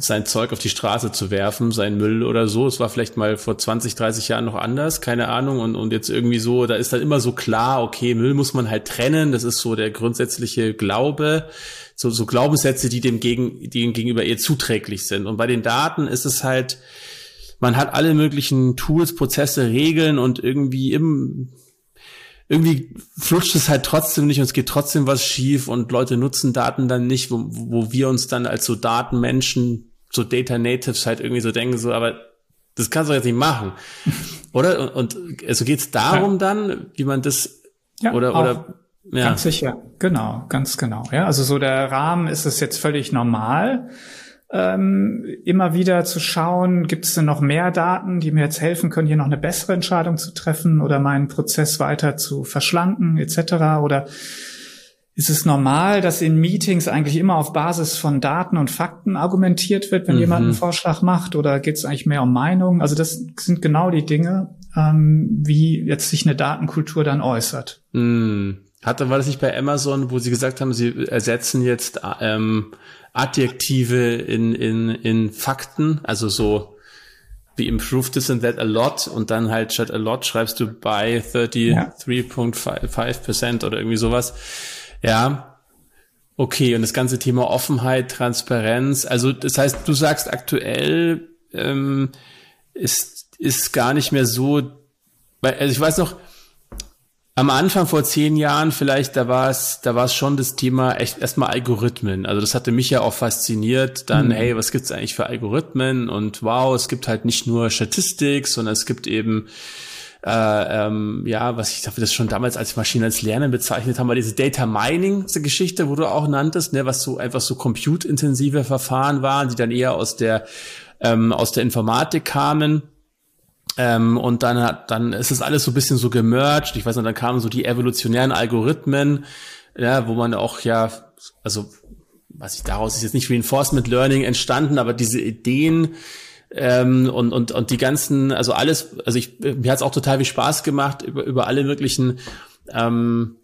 sein Zeug auf die Straße zu werfen, sein Müll oder so. Es war vielleicht mal vor 20, 30 Jahren noch anders, keine Ahnung. Und, und jetzt irgendwie so, da ist dann immer so klar, okay, Müll muss man halt trennen. Das ist so der grundsätzliche Glaube. So, so Glaubenssätze, die dem gegen, die gegenüber eher zuträglich sind. Und bei den Daten ist es halt, man hat alle möglichen Tools, Prozesse, Regeln und irgendwie im, irgendwie flutscht es halt trotzdem nicht und es geht trotzdem was schief und Leute nutzen Daten dann nicht, wo, wo wir uns dann als so Datenmenschen, so Data Natives halt irgendwie so denken, so, aber das kannst du jetzt nicht machen. [LAUGHS] Oder? Und, und also geht es darum ja. dann, wie man das ja, oder, oder ja. Ganz sicher, genau, ganz genau. Ja, also so der Rahmen ist es jetzt völlig normal ähm, immer wieder zu schauen, gibt es denn noch mehr Daten, die mir jetzt helfen können, hier noch eine bessere Entscheidung zu treffen oder meinen Prozess weiter zu verschlanken etc. Oder ist es normal, dass in Meetings eigentlich immer auf Basis von Daten und Fakten argumentiert wird, wenn mhm. jemand einen Vorschlag macht? Oder geht es eigentlich mehr um Meinung? Also das sind genau die Dinge, ähm, wie jetzt sich eine Datenkultur dann äußert. Mhm. Hatte, war das nicht bei Amazon, wo sie gesagt haben, sie ersetzen jetzt ähm, Adjektive in, in, in Fakten, also so wie improve this and that a lot und dann halt statt a lot schreibst du by 33.5% oder irgendwie sowas. Ja. Okay, und das ganze Thema Offenheit, Transparenz, also das heißt, du sagst aktuell ähm, ist, ist gar nicht mehr so, weil, also ich weiß noch, am Anfang vor zehn Jahren vielleicht, da war es, da war es schon das Thema echt erstmal Algorithmen. Also das hatte mich ja auch fasziniert. Dann, mhm. hey, was gibt's eigentlich für Algorithmen? Und wow, es gibt halt nicht nur Statistik, sondern es gibt eben äh, ähm, ja, was ich dafür das schon damals als Maschine als Lernen bezeichnet haben, war diese Data Mining Geschichte, wo du auch nanntest, ne, was so einfach so compute-intensive Verfahren waren, die dann eher aus der ähm, aus der Informatik kamen ähm, und dann hat, dann ist es alles so ein bisschen so gemerged. Ich weiß nicht, dann kamen so die evolutionären Algorithmen, ja, wo man auch ja, also was ich daraus ist jetzt nicht Reinforcement Learning entstanden, aber diese Ideen Ähm, und, und, und die ganzen, also alles, also ich, mir hat es auch total viel Spaß gemacht, über, über alle möglichen ähm,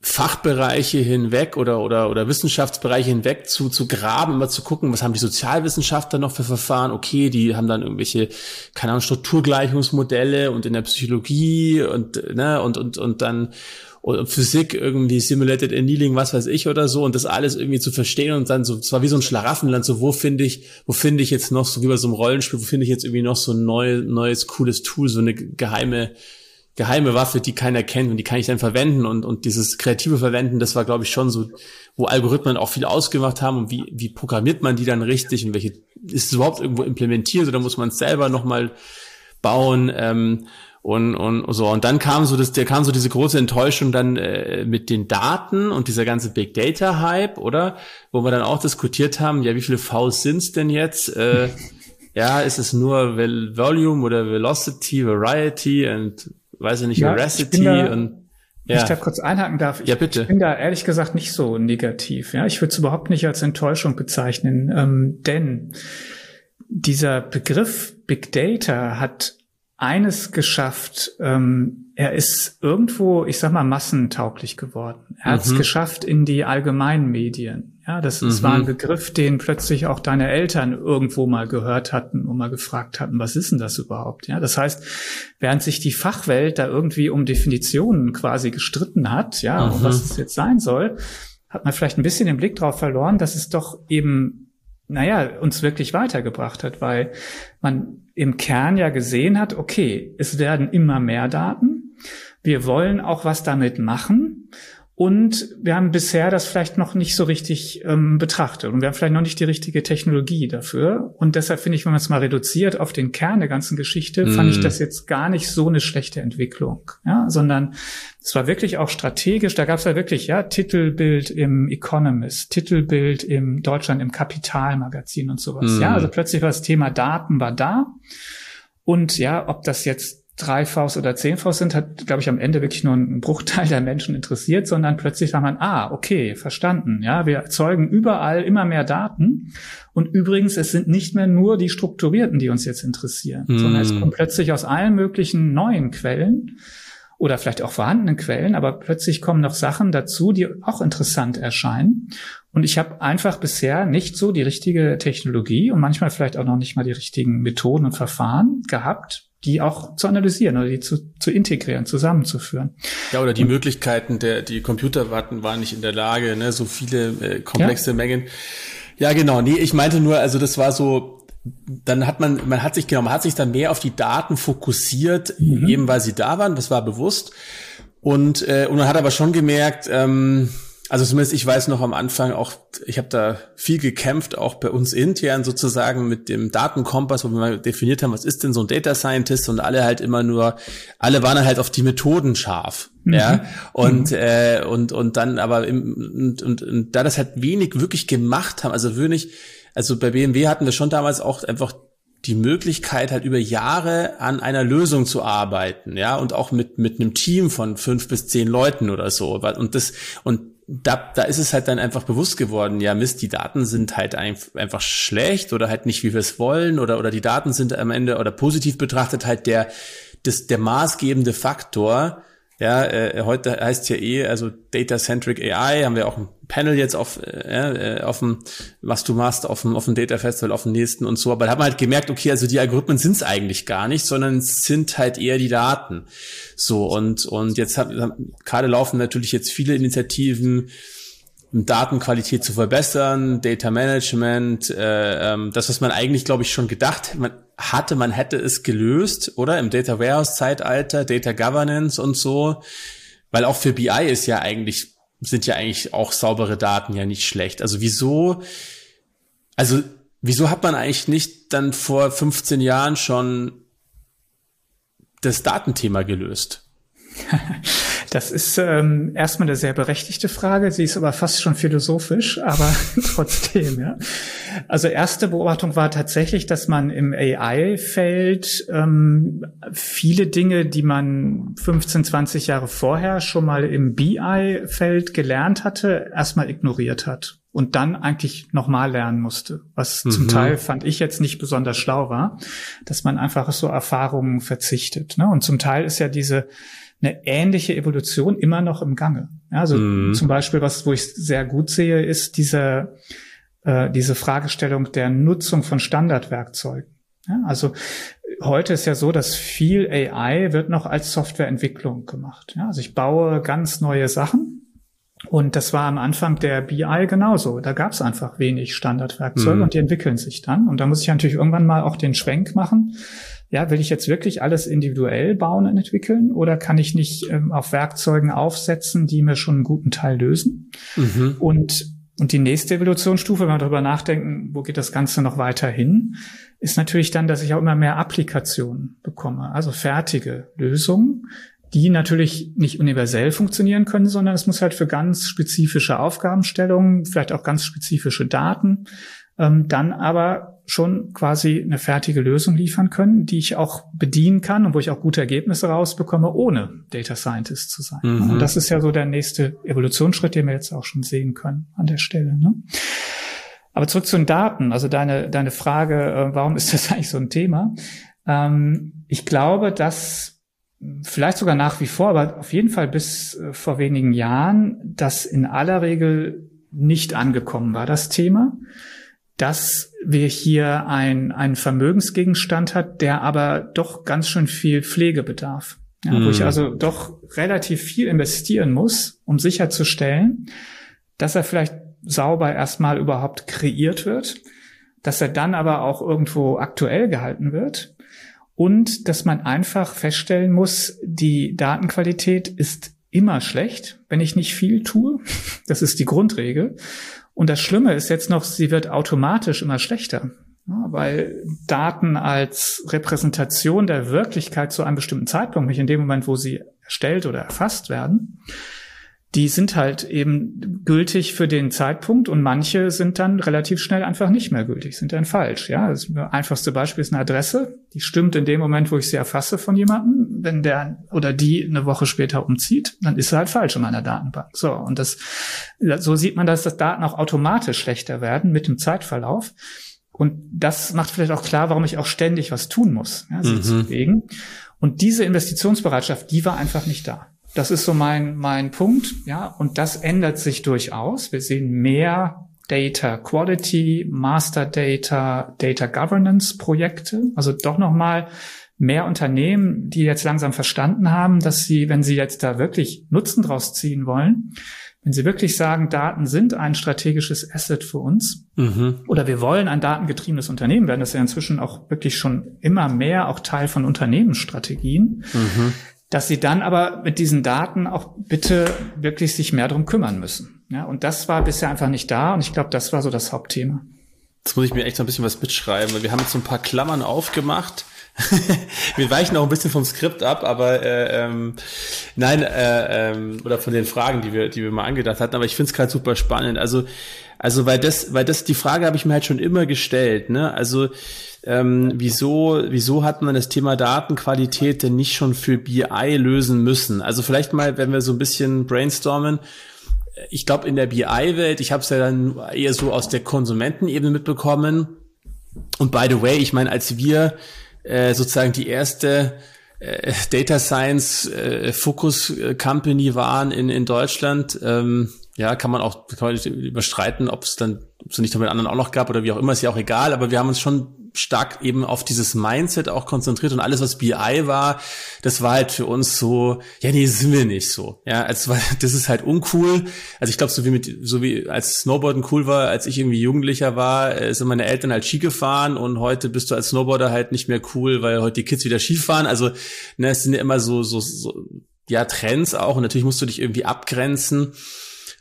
Fachbereiche hinweg oder, oder, oder Wissenschaftsbereiche hinweg zu, zu graben, immer zu gucken, was haben die Sozialwissenschaftler noch für Verfahren? Okay, die haben dann irgendwelche, keine Ahnung, Strukturgleichungsmodelle und in der Psychologie und, ne, und, und, und dann und Physik irgendwie Simulated Annealing, was weiß ich oder so und das alles irgendwie zu verstehen und dann so, es war wie so ein Schlaraffenland, so wo finde ich, wo finde ich jetzt noch, so wie bei so einem Rollenspiel, wo finde ich jetzt irgendwie noch so ein neu, neues, cooles Tool, so eine geheime, geheime Waffe, die keiner kennt und die kann ich dann verwenden und, und dieses kreative Verwenden, das war, glaube ich, schon so, wo Algorithmen auch viel ausgemacht haben und wie, wie programmiert man die dann richtig und welche, ist es überhaupt irgendwo implementiert oder muss man es selber nochmal bauen ähm, und, und so. Und dann kam so das, der kam so diese große Enttäuschung dann äh, mit den Daten und dieser ganze Big Data Hype, oder? Wo wir dann auch diskutiert haben, ja, wie viele Vs sind's denn jetzt? Äh, [LAUGHS] ja, ist es nur Volume oder Velocity, Variety und weiß ich nicht, ja, Veracity da, und ja. ich da kurz einhaken darf. Ich, ja, bitte. ich bin da ehrlich gesagt nicht so negativ. Ja, ich würde es überhaupt nicht als Enttäuschung bezeichnen, ähm, denn dieser Begriff Big Data hat eines geschafft. Ähm, er ist irgendwo, ich sag mal, massentauglich geworden. Er hat es mhm. geschafft in die allgemeinen Medien. Ja, das, das war ein mhm. Begriff, den plötzlich auch deine Eltern irgendwo mal gehört hatten und mal gefragt hatten, was ist denn das überhaupt? Ja, das heißt, während sich die Fachwelt da irgendwie um Definitionen quasi gestritten hat, ja, mhm. was es jetzt sein soll, hat man vielleicht ein bisschen den Blick drauf verloren, dass es doch eben, naja, uns wirklich weitergebracht hat, weil man im Kern ja gesehen hat, okay, es werden immer mehr Daten. Wir wollen auch was damit machen. Und wir haben bisher das vielleicht noch nicht so richtig ähm, betrachtet. Und wir haben vielleicht noch nicht die richtige Technologie dafür. Und deshalb finde ich, wenn man es mal reduziert auf den Kern der ganzen Geschichte, mm. fand ich mhm. das jetzt gar nicht so eine schlechte Entwicklung. Ja, sondern es war wirklich auch strategisch. Da gab es ja wirklich, ja, Titelbild im Economist, Titelbild im Deutschland im Kapitalmagazin und sowas. Mm. Ja, also plötzlich war das Thema Daten war da. Und ja, ob das jetzt drei Vs oder zehn Vs sind, hat, glaube ich, am Ende wirklich nur ein Bruchteil der Menschen interessiert, sondern plötzlich war man, ah, okay, verstanden. Ja, wir erzeugen überall immer mehr Daten. Und übrigens, es sind nicht mehr nur die strukturierten, die uns jetzt interessieren, mm. sondern es kommen plötzlich aus allen möglichen neuen Quellen oder vielleicht auch vorhandenen Quellen, aber plötzlich kommen noch Sachen dazu, die auch interessant erscheinen. Und ich habe einfach bisher nicht so die richtige Technologie und manchmal vielleicht auch noch nicht mal die richtigen Methoden und Verfahren gehabt, die auch zu analysieren oder die zu, zu integrieren, zusammenzuführen. Ja, oder die und, Möglichkeiten der, die Computer warten, waren nicht in der Lage, ne, so viele äh, komplexe ja. Mengen. Ja, genau. Nee, ich meinte nur, also das war so, dann hat man, man hat sich genau, man hat sich dann mehr auf die Daten fokussiert, mhm. eben weil sie da waren, das war bewusst. Und, äh, und man hat aber schon gemerkt, ähm, also zumindest ich weiß noch am Anfang auch, ich habe da viel gekämpft, auch bei uns intern sozusagen mit dem Datenkompass, wo wir mal definiert haben, was ist denn so ein Data Scientist und alle halt immer nur, alle waren halt auf die Methoden scharf. Mhm. Ja, und, mhm. äh, und, und dann aber im, und, und, und da das halt wenig wirklich gemacht haben, also wirklich, also bei BMW hatten wir schon damals auch einfach die Möglichkeit halt über Jahre an einer Lösung zu arbeiten, ja, und auch mit mit einem Team von fünf bis zehn Leuten oder so. Und das und da, da ist es halt dann einfach bewusst geworden, ja Mist, die Daten sind halt einfach schlecht oder halt nicht, wie wir es wollen oder, oder die Daten sind am Ende oder positiv betrachtet halt der, das, der maßgebende Faktor, ja, äh, heute heißt ja eh, also Data-Centric AI, haben wir auch ein Panel jetzt auf, äh, äh, auf dem, was du machst, auf dem, auf dem Data Festival, auf dem nächsten und so. Aber da hat man halt gemerkt, okay, also die Algorithmen sind es eigentlich gar nicht, sondern sind halt eher die Daten. So, und, und jetzt hat, gerade laufen natürlich jetzt viele Initiativen, Datenqualität zu verbessern, Data Management, äh, ähm, das, was man eigentlich, glaube ich, schon gedacht man hatte, man hätte es gelöst, oder? Im Data Warehouse-Zeitalter, Data Governance und so. Weil auch für BI ist ja eigentlich, sind ja eigentlich auch saubere Daten ja nicht schlecht. Also wieso, also wieso hat man eigentlich nicht dann vor 15 Jahren schon das Datenthema gelöst? [LAUGHS] Das ist ähm, erstmal eine sehr berechtigte Frage. Sie ist aber fast schon philosophisch, aber [LAUGHS] trotzdem, ja. Also erste Beobachtung war tatsächlich, dass man im AI-Feld ähm, viele Dinge, die man 15, 20 Jahre vorher schon mal im BI-Feld gelernt hatte, erstmal ignoriert hat. und dann eigentlich nochmal lernen musste, was mhm. zum Teil fand ich jetzt nicht besonders schlau war, dass man einfach so Erfahrungen verzichtet. Ne? Und zum Teil ist ja diese eine ähnliche Evolution immer noch im Gange. Also mhm. zum Beispiel, was wo ich sehr gut sehe, ist diese äh, diese Fragestellung der Nutzung von Standardwerkzeugen. Ja, also heute ist ja so, dass viel AI wird noch als Softwareentwicklung gemacht. Ja, also ich baue ganz neue Sachen und das war am Anfang der BI genauso. Da gab es einfach wenig Standardwerkzeuge mhm. und die entwickeln sich dann. Und da muss ich natürlich irgendwann mal auch den Schwenk machen. Ja, will ich jetzt wirklich alles individuell bauen und entwickeln oder kann ich nicht ähm, auf Werkzeugen aufsetzen, die mir schon einen guten Teil lösen? Mhm. Und und die nächste Evolutionsstufe, wenn wir darüber nachdenken, wo geht das Ganze noch weiter hin, ist natürlich dann, dass ich auch immer mehr Applikationen bekomme, also fertige Lösungen, die natürlich nicht universell funktionieren können, sondern es muss halt für ganz spezifische Aufgabenstellungen, vielleicht auch ganz spezifische Daten, ähm, dann aber schon quasi eine fertige Lösung liefern können, die ich auch bedienen kann und wo ich auch gute Ergebnisse rausbekomme, ohne Data Scientist zu sein. Mhm. Und das ist ja so der nächste Evolutionsschritt, den wir jetzt auch schon sehen können an der Stelle. Ne? Aber zurück zu den Daten, also deine, deine Frage, äh, warum ist das [LAUGHS] eigentlich so ein Thema? Ähm, ich glaube, dass vielleicht sogar nach wie vor, aber auf jeden Fall bis äh, vor wenigen Jahren, das in aller Regel nicht angekommen war, das Thema, dass wir hier ein, einen Vermögensgegenstand hat, der aber doch ganz schön viel Pflege bedarf. Ja, mm. Wo ich mhm. also doch relativ viel investieren muss, um sicherzustellen, dass er vielleicht sauber erstmal überhaupt kreiert wird, dass er dann aber auch irgendwo aktuell gehalten wird und dass man einfach feststellen muss, die Datenqualität ist immer schlecht, wenn ich nicht viel tue. [LAUGHS] Das ist die Grundregel. Und das Schlimme ist jetzt noch, sie wird automatisch immer schlechter, weil Daten als Repräsentation der Wirklichkeit zu einem bestimmten Zeitpunkt, nicht in dem Moment, wo sie erstellt oder erfasst werden, die sind halt eben gültig für den Zeitpunkt und manche sind dann relativ schnell einfach nicht mehr gültig, sind dann falsch. Ja, das einfachste Beispiel ist eine Adresse, die stimmt in dem Moment, wo ich sie erfasse von jemandem. Wenn der oder die eine Woche später umzieht, dann ist sie halt falsch in meiner Datenbank. So und das so sieht man, dass das Daten auch automatisch schlechter werden mit dem Zeitverlauf. Und das macht vielleicht auch klar, warum ich auch ständig was tun muss, ja, sie mhm. zu bewegen. Und diese Investitionsbereitschaft, die war einfach nicht da. Das ist so mein, mein Punkt, ja. Und das ändert sich durchaus. Wir sehen mehr Data Quality, Master Data, Data Governance Projekte. Also doch nochmal mehr Unternehmen, die jetzt langsam verstanden haben, dass sie, wenn sie jetzt da wirklich Nutzen draus ziehen wollen, wenn sie wirklich sagen, Daten sind ein strategisches Asset für uns mhm. oder wir wollen ein datengetriebenes Unternehmen werden, das ist ja inzwischen auch wirklich schon immer mehr auch Teil von Unternehmensstrategien, mhm dass sie dann aber mit diesen Daten auch bitte wirklich sich mehr drum kümmern müssen. Ja, und das war bisher einfach nicht da und ich glaube, das war so das Hauptthema. Jetzt muss ich mir echt so ein bisschen was mitschreiben, weil wir haben jetzt so ein paar Klammern aufgemacht. [LAUGHS] wir weichen auch ein bisschen vom Skript ab, aber äh, ähm, nein, äh, ähm, oder von den Fragen, die wir, die wir mal angedacht hatten, aber ich finde es gerade super spannend. Also, also weil das, weil das, die Frage habe ich mir halt schon immer gestellt, ne? Also ähm, wieso, wieso hat man das Thema Datenqualität denn nicht schon für BI lösen müssen? Also vielleicht mal, wenn wir so ein bisschen brainstormen, ich glaube in der BI-Welt, ich habe es ja dann eher so aus der Konsumentenebene mitbekommen. Und by the way, ich meine, als wir äh, sozusagen die erste äh, Data Science äh, Focus Company waren in, in Deutschland, ähm, ja, kann man auch kann man überstreiten, ob es dann ob es nicht noch mit anderen auch noch gab oder wie auch immer, ist ja auch egal, aber wir haben uns schon stark eben auf dieses Mindset auch konzentriert und alles, was BI war, das war halt für uns so, ja, nee, sind wir nicht so. Ja, also [LAUGHS] das ist halt uncool. Also ich glaube, so wie mit, so wie als Snowboarden cool war, als ich irgendwie Jugendlicher war, äh, sind meine Eltern halt Ski gefahren und heute bist du als Snowboarder halt nicht mehr cool, weil heute die Kids wieder Ski fahren. Also, ne, es sind ja immer so, so, so, ja, Trends auch und natürlich musst du dich irgendwie abgrenzen.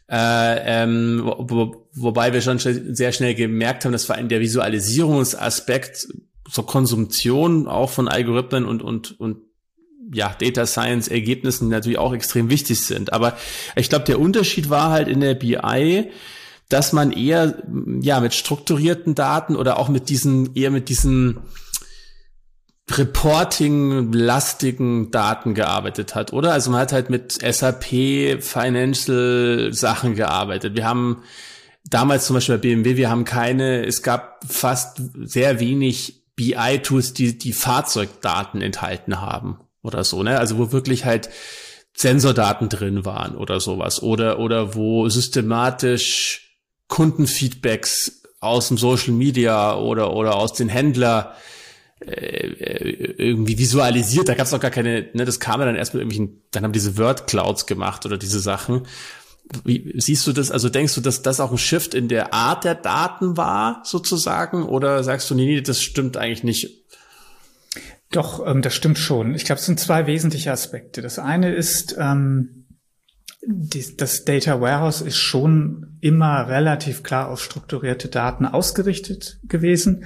Äh, ähm, wo, wobei wir schon sehr schnell gemerkt haben, dass vor allem der Visualisierungsaspekt zur Konsumtion auch von Algorithmen und, und, und ja, Data Science Ergebnissen natürlich auch extrem wichtig sind. Aber ich glaube, der Unterschied war halt in der BI, dass man eher ja mit strukturierten Daten oder auch mit diesen eher mit diesen Reporting-lastigen Daten gearbeitet hat, oder? Also man hat halt mit SAP Financial Sachen gearbeitet. Wir haben damals zum Beispiel bei BMW, wir haben keine, es gab fast sehr wenig BI-Tools, die die Fahrzeugdaten enthalten haben oder so, ne? Also wo wirklich halt Sensordaten drin waren oder sowas oder oder wo systematisch Kundenfeedbacks aus dem Social Media oder oder aus den Händler irgendwie visualisiert. Da gab es auch gar keine, ne, das kam ja dann erst mit irgendwelchen, dann haben diese Word Clouds gemacht oder diese Sachen. Wie siehst du das? Also denkst du, dass das auch ein Shift in der Art der Daten war, sozusagen? Oder sagst du, nee, nee, das stimmt eigentlich nicht? Doch, ähm, das stimmt schon. Ich glaube, es sind zwei wesentliche Aspekte. Das eine ist, ähm, das Data Warehouse ist schon immer relativ klar auf strukturierte Daten ausgerichtet gewesen.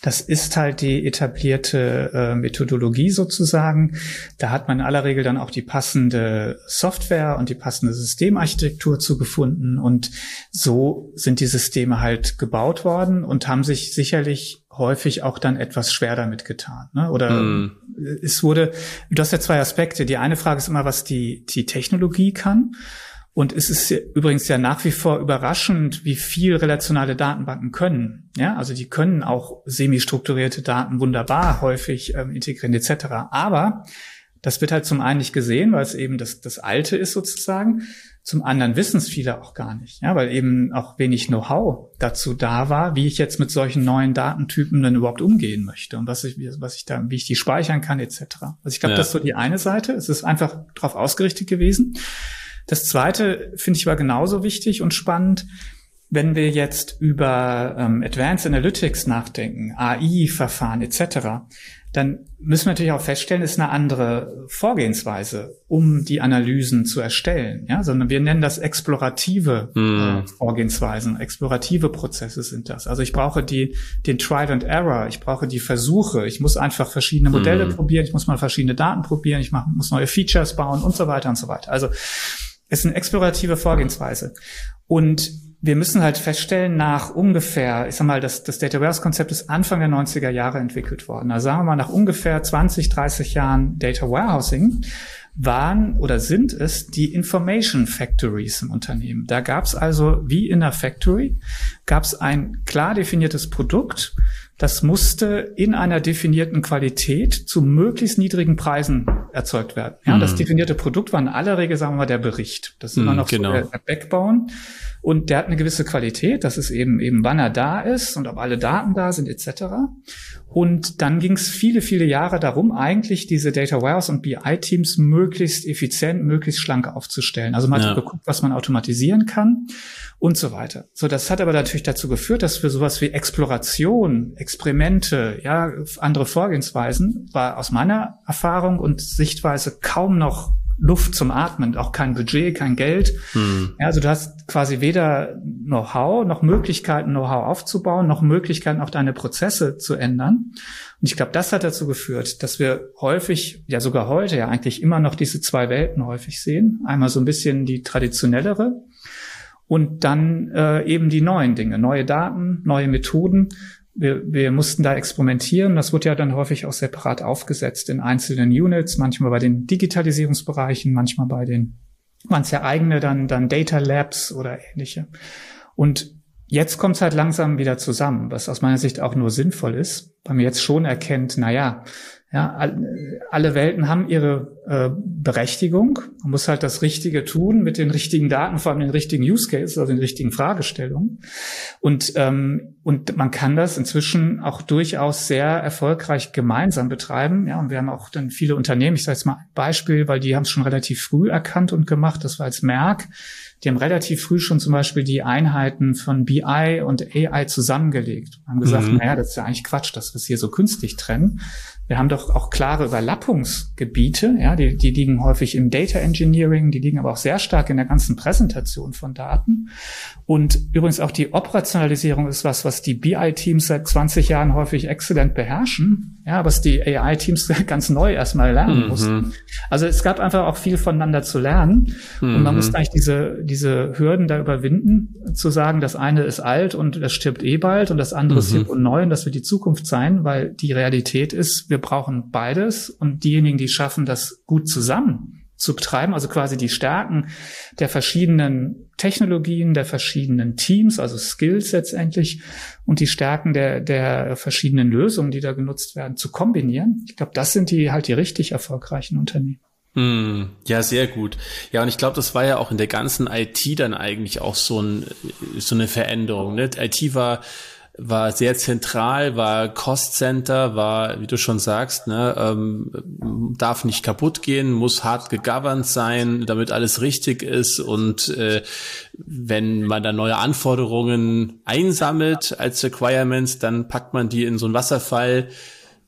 Das ist halt die etablierte äh, Methodologie sozusagen. Da hat man in aller Regel dann auch die passende Software und die passende Systemarchitektur zugefunden. Und so sind die Systeme halt gebaut worden und haben sich sicherlich häufig auch dann etwas schwer damit getan. Ne? Oder mm. es wurde, du hast ja zwei Aspekte. Die eine Frage ist immer, was die, die Technologie kann. Und es ist übrigens ja nach wie vor überraschend, wie viel relationale Datenbanken können. Ja, also die können auch semi-strukturierte Daten wunderbar häufig ähm, integrieren etc. Aber das wird halt zum einen nicht gesehen, weil es eben das, das Alte ist sozusagen. Zum anderen wissen es viele auch gar nicht, ja, weil eben auch wenig Know-how dazu da war, wie ich jetzt mit solchen neuen Datentypen dann überhaupt umgehen möchte und was ich, was ich da, wie ich die speichern kann, etc. Also ich glaube, ja. das ist so die eine Seite. Es ist einfach darauf ausgerichtet gewesen. Das zweite finde ich war genauso wichtig und spannend. Wenn wir jetzt über ähm, Advanced Analytics nachdenken, AI-Verfahren etc., dann müssen wir natürlich auch feststellen, ist eine andere Vorgehensweise, um die Analysen zu erstellen. Ja, sondern wir nennen das explorative mm. Vorgehensweisen, explorative Prozesse sind das. Also ich brauche die, den Trial and Error, ich brauche die Versuche, ich muss einfach verschiedene Modelle mm. probieren, ich muss mal verschiedene Daten probieren, ich mach, muss neue Features bauen und so weiter und so weiter. Also es ist eine explorative Vorgehensweise. Und wir müssen halt feststellen, nach ungefähr, ich sag mal, das, das Data Warehouse Konzept ist Anfang der 90er Jahre entwickelt worden. Also sagen wir mal, nach ungefähr 20, 30 Jahren Data Warehousing waren oder sind es die Information Factories im Unternehmen. Da gab es also wie in einer Factory, gab es ein klar definiertes Produkt, das musste in einer definierten Qualität zu möglichst niedrigen Preisen erzeugt werden. Ja, mhm. das definierte Produkt war in aller Regel, sagen wir mal, der Bericht. Das ist immer mhm, noch genau. so der, der Backbone. Und der hat eine gewisse Qualität. Das ist eben, eben wann er da ist und ob alle Daten da sind, etc. Und dann ging es viele, viele Jahre darum, eigentlich diese Data Warehouse und BI-Teams möglichst effizient, möglichst schlank aufzustellen. Also man ja. hat geguckt, was man automatisieren kann und so weiter. So, das hat aber natürlich dazu geführt, dass für sowas wie Exploration, Experimente, ja, andere Vorgehensweisen war aus meiner Erfahrung und Sichtweise kaum noch Luft zum Atmen, auch kein Budget, kein Geld. Hm. Ja, also du hast quasi weder Know-how noch Möglichkeiten, Know-how aufzubauen, noch Möglichkeiten, auch deine Prozesse zu ändern. Und ich glaube, das hat dazu geführt, dass wir häufig, ja sogar heute ja eigentlich immer noch diese zwei Welten häufig sehen. Einmal so ein bisschen die traditionellere und dann äh, eben die neuen Dinge, neue Daten, neue Methoden. Wir, wir mussten da experimentieren. Das wurde ja dann häufig auch separat aufgesetzt in einzelnen Units, manchmal bei den Digitalisierungsbereichen, manchmal bei den, waren es ja eigene dann, dann Data Labs oder ähnliche. Und jetzt kommt es halt langsam wieder zusammen, was aus meiner Sicht auch nur sinnvoll ist, weil man jetzt schon erkennt, na ja, ja, alle Welten haben ihre äh, Berechtigung. Man muss halt das Richtige tun mit den richtigen Daten, vor allem den richtigen Use Cases, also den richtigen Fragestellungen. Und, ähm, und man kann das inzwischen auch durchaus sehr erfolgreich gemeinsam betreiben. Ja, und wir haben auch dann viele Unternehmen, ich sage jetzt mal ein Beispiel, weil die haben es schon relativ früh erkannt und gemacht. Das war als Merck. Die haben relativ früh schon zum Beispiel die Einheiten von BI und AI zusammengelegt. Haben gesagt, mhm. naja, das ist ja eigentlich Quatsch, dass wir es hier so künstlich trennen wir haben doch auch klare Überlappungsgebiete, ja, die, die liegen häufig im Data Engineering, die liegen aber auch sehr stark in der ganzen Präsentation von Daten. Und übrigens auch die Operationalisierung ist was, was die BI-Teams seit 20 Jahren häufig exzellent beherrschen, ja, was die AI-Teams [LAUGHS] ganz neu erstmal lernen mhm. mussten. Also es gab einfach auch viel voneinander zu lernen mhm. und man muss eigentlich diese, diese Hürden da überwinden, zu sagen, das eine ist alt und das stirbt eh bald und das andere mhm. ist hip und neu und das wird die Zukunft sein, weil die Realität ist, wir brauchen beides und diejenigen, die schaffen, das gut zusammen zu betreiben, also quasi die Stärken der verschiedenen Technologien, der verschiedenen Teams, also Skills letztendlich und die Stärken der, der verschiedenen Lösungen, die da genutzt werden, zu kombinieren. Ich glaube, das sind die halt die richtig erfolgreichen Unternehmen. Hm, ja, sehr gut. Ja, und ich glaube, das war ja auch in der ganzen IT dann eigentlich auch so, ein, so eine Veränderung. Ne? IT war war sehr zentral, war Cost Center, war, wie du schon sagst, ne, ähm, darf nicht kaputt gehen, muss hart gegoverned sein, damit alles richtig ist. Und äh, wenn man da neue Anforderungen einsammelt als Requirements, dann packt man die in so einen Wasserfall,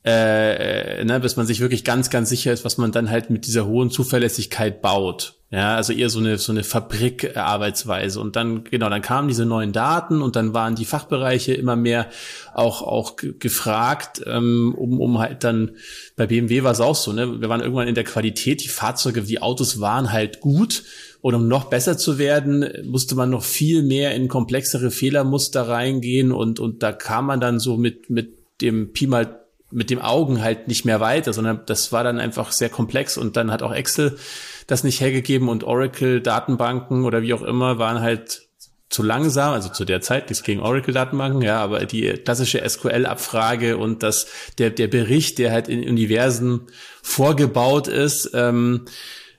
äh, ne, bis man sich wirklich ganz, ganz sicher ist, was man dann halt mit dieser hohen Zuverlässigkeit baut. Ja, also eher so eine, so eine Fabrik-Arbeitsweise. Und dann, genau, dann kamen diese neuen Daten und dann waren die Fachbereiche immer mehr auch, auch gefragt, ähm, um, um halt dann, bei BMW war es auch so, ne? Wir waren irgendwann in der Qualität, die Fahrzeuge, die Autos waren halt gut. Und um noch besser zu werden, musste man noch viel mehr in komplexere Fehlermuster reingehen und, und da kam man dann so mit, mit dem Pi mal mit dem Augen halt nicht mehr weiter, sondern das war dann einfach sehr komplex und dann hat auch Excel das nicht hergegeben und Oracle Datenbanken oder wie auch immer waren halt zu langsam, also zu der Zeit, nichts gegen Oracle-Datenbanken, ja, aber die klassische SQL-Abfrage und das, der, der Bericht, der halt in Universen vorgebaut ist, ähm,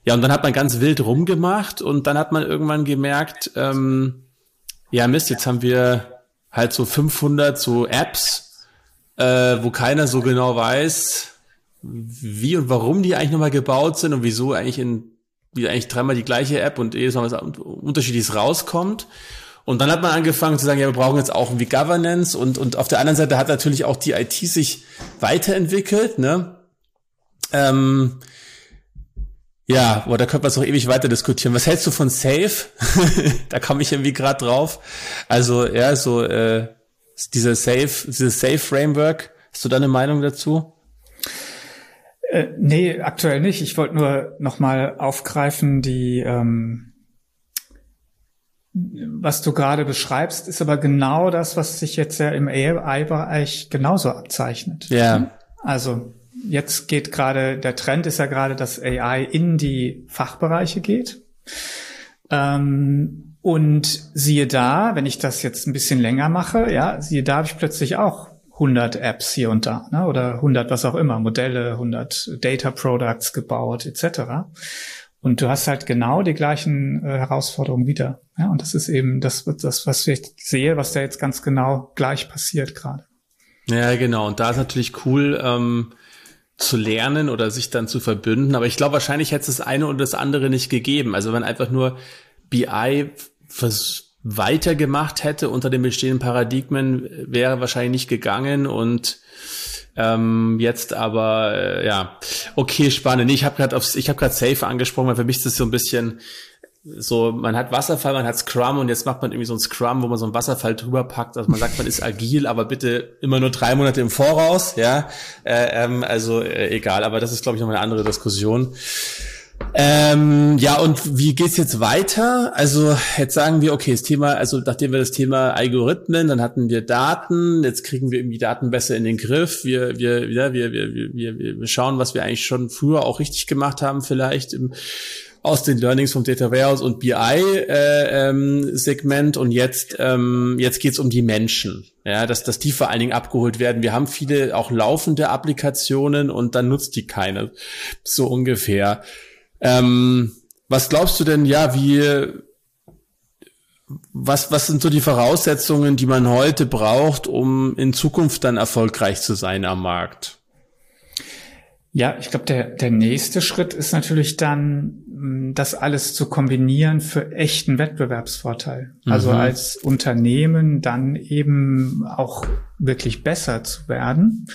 ja, und dann hat man ganz wild rumgemacht und dann hat man irgendwann gemerkt, ähm, ja Mist, jetzt haben wir halt so 500 so Apps, äh, wo keiner so genau weiß, wie und warum die eigentlich nochmal gebaut sind und wieso eigentlich in wie eigentlich dreimal die gleiche App und jedes Mal was unterschiedliches rauskommt. Und dann hat man angefangen zu sagen, ja, wir brauchen jetzt auch irgendwie Governance und, und auf der anderen Seite hat natürlich auch die IT sich weiterentwickelt, ne? Ähm, ja, boah, da könnte man es noch ewig weiter diskutieren. Was hältst du von Safe? [LAUGHS] da komme ich irgendwie gerade drauf. Also, ja, so äh, dieser Safe, dieses Safe Framework. Hast du da eine Meinung dazu? Äh, nee, aktuell nicht. Ich wollte nur nochmal aufgreifen, die, ähm, was du gerade beschreibst, ist aber genau das, was sich jetzt ja im AI-Bereich genauso abzeichnet. Ja. Also jetzt geht gerade, der Trend ist ja gerade, dass AI in die Fachbereiche geht. Ähm, und siehe da, wenn ich das jetzt ein bisschen länger mache, ja, siehe da habe ich plötzlich auch 100 Apps hier und da ne? oder 100 was auch immer, Modelle, 100 Data Products gebaut etc. Und du hast halt genau die gleichen äh, Herausforderungen wieder. Ja? Und das ist eben das, das, was ich sehe, was da jetzt ganz genau gleich passiert gerade. Ja, genau. Und da ist natürlich cool, ähm, zu lernen oder sich dann zu verbünden. Aber ich glaube, wahrscheinlich hätte es das eine oder das andere nicht gegeben. Also wenn einfach nur BI weitergemacht hätte unter den bestehenden Paradigmen, wäre wahrscheinlich nicht gegangen und ähm, jetzt aber äh, ja okay spannend. Ich habe gerade ich habe gerade Safe angesprochen, weil für mich ist das so ein bisschen so, man hat Wasserfall, man hat Scrum und jetzt macht man irgendwie so ein Scrum, wo man so einen Wasserfall drüber packt. Also man sagt, man ist agil, aber bitte immer nur drei Monate im Voraus, ja. Äh, ähm, also äh, egal, aber das ist, glaube ich, noch eine andere Diskussion. Ähm, ja, und wie geht's jetzt weiter? Also jetzt sagen wir, okay, das Thema, also nachdem wir das Thema Algorithmen, dann hatten wir Daten, jetzt kriegen wir irgendwie Daten besser in den Griff. Wir, wir, ja, wir, wir, wir, wir schauen, was wir eigentlich schon früher auch richtig gemacht haben, vielleicht im, aus den Learnings vom Data Warehouse und BI äh, ähm, und jetzt ähm, jetzt geht's um die Menschen, ja, dass dass die vor allen Dingen abgeholt werden. Wir haben viele auch laufende Applikationen und dann nutzt die keine so ungefähr. Ähm, was glaubst du denn, ja, wie, was, was sind so die Voraussetzungen, die man heute braucht, um in Zukunft dann erfolgreich zu sein am Markt? Ja, ich glaube, der, der nächste Schritt ist natürlich dann, mm, das alles zu kombinieren für echten Wettbewerbsvorteil. Also mhm. als Unternehmen dann eben auch wirklich besser zu werden.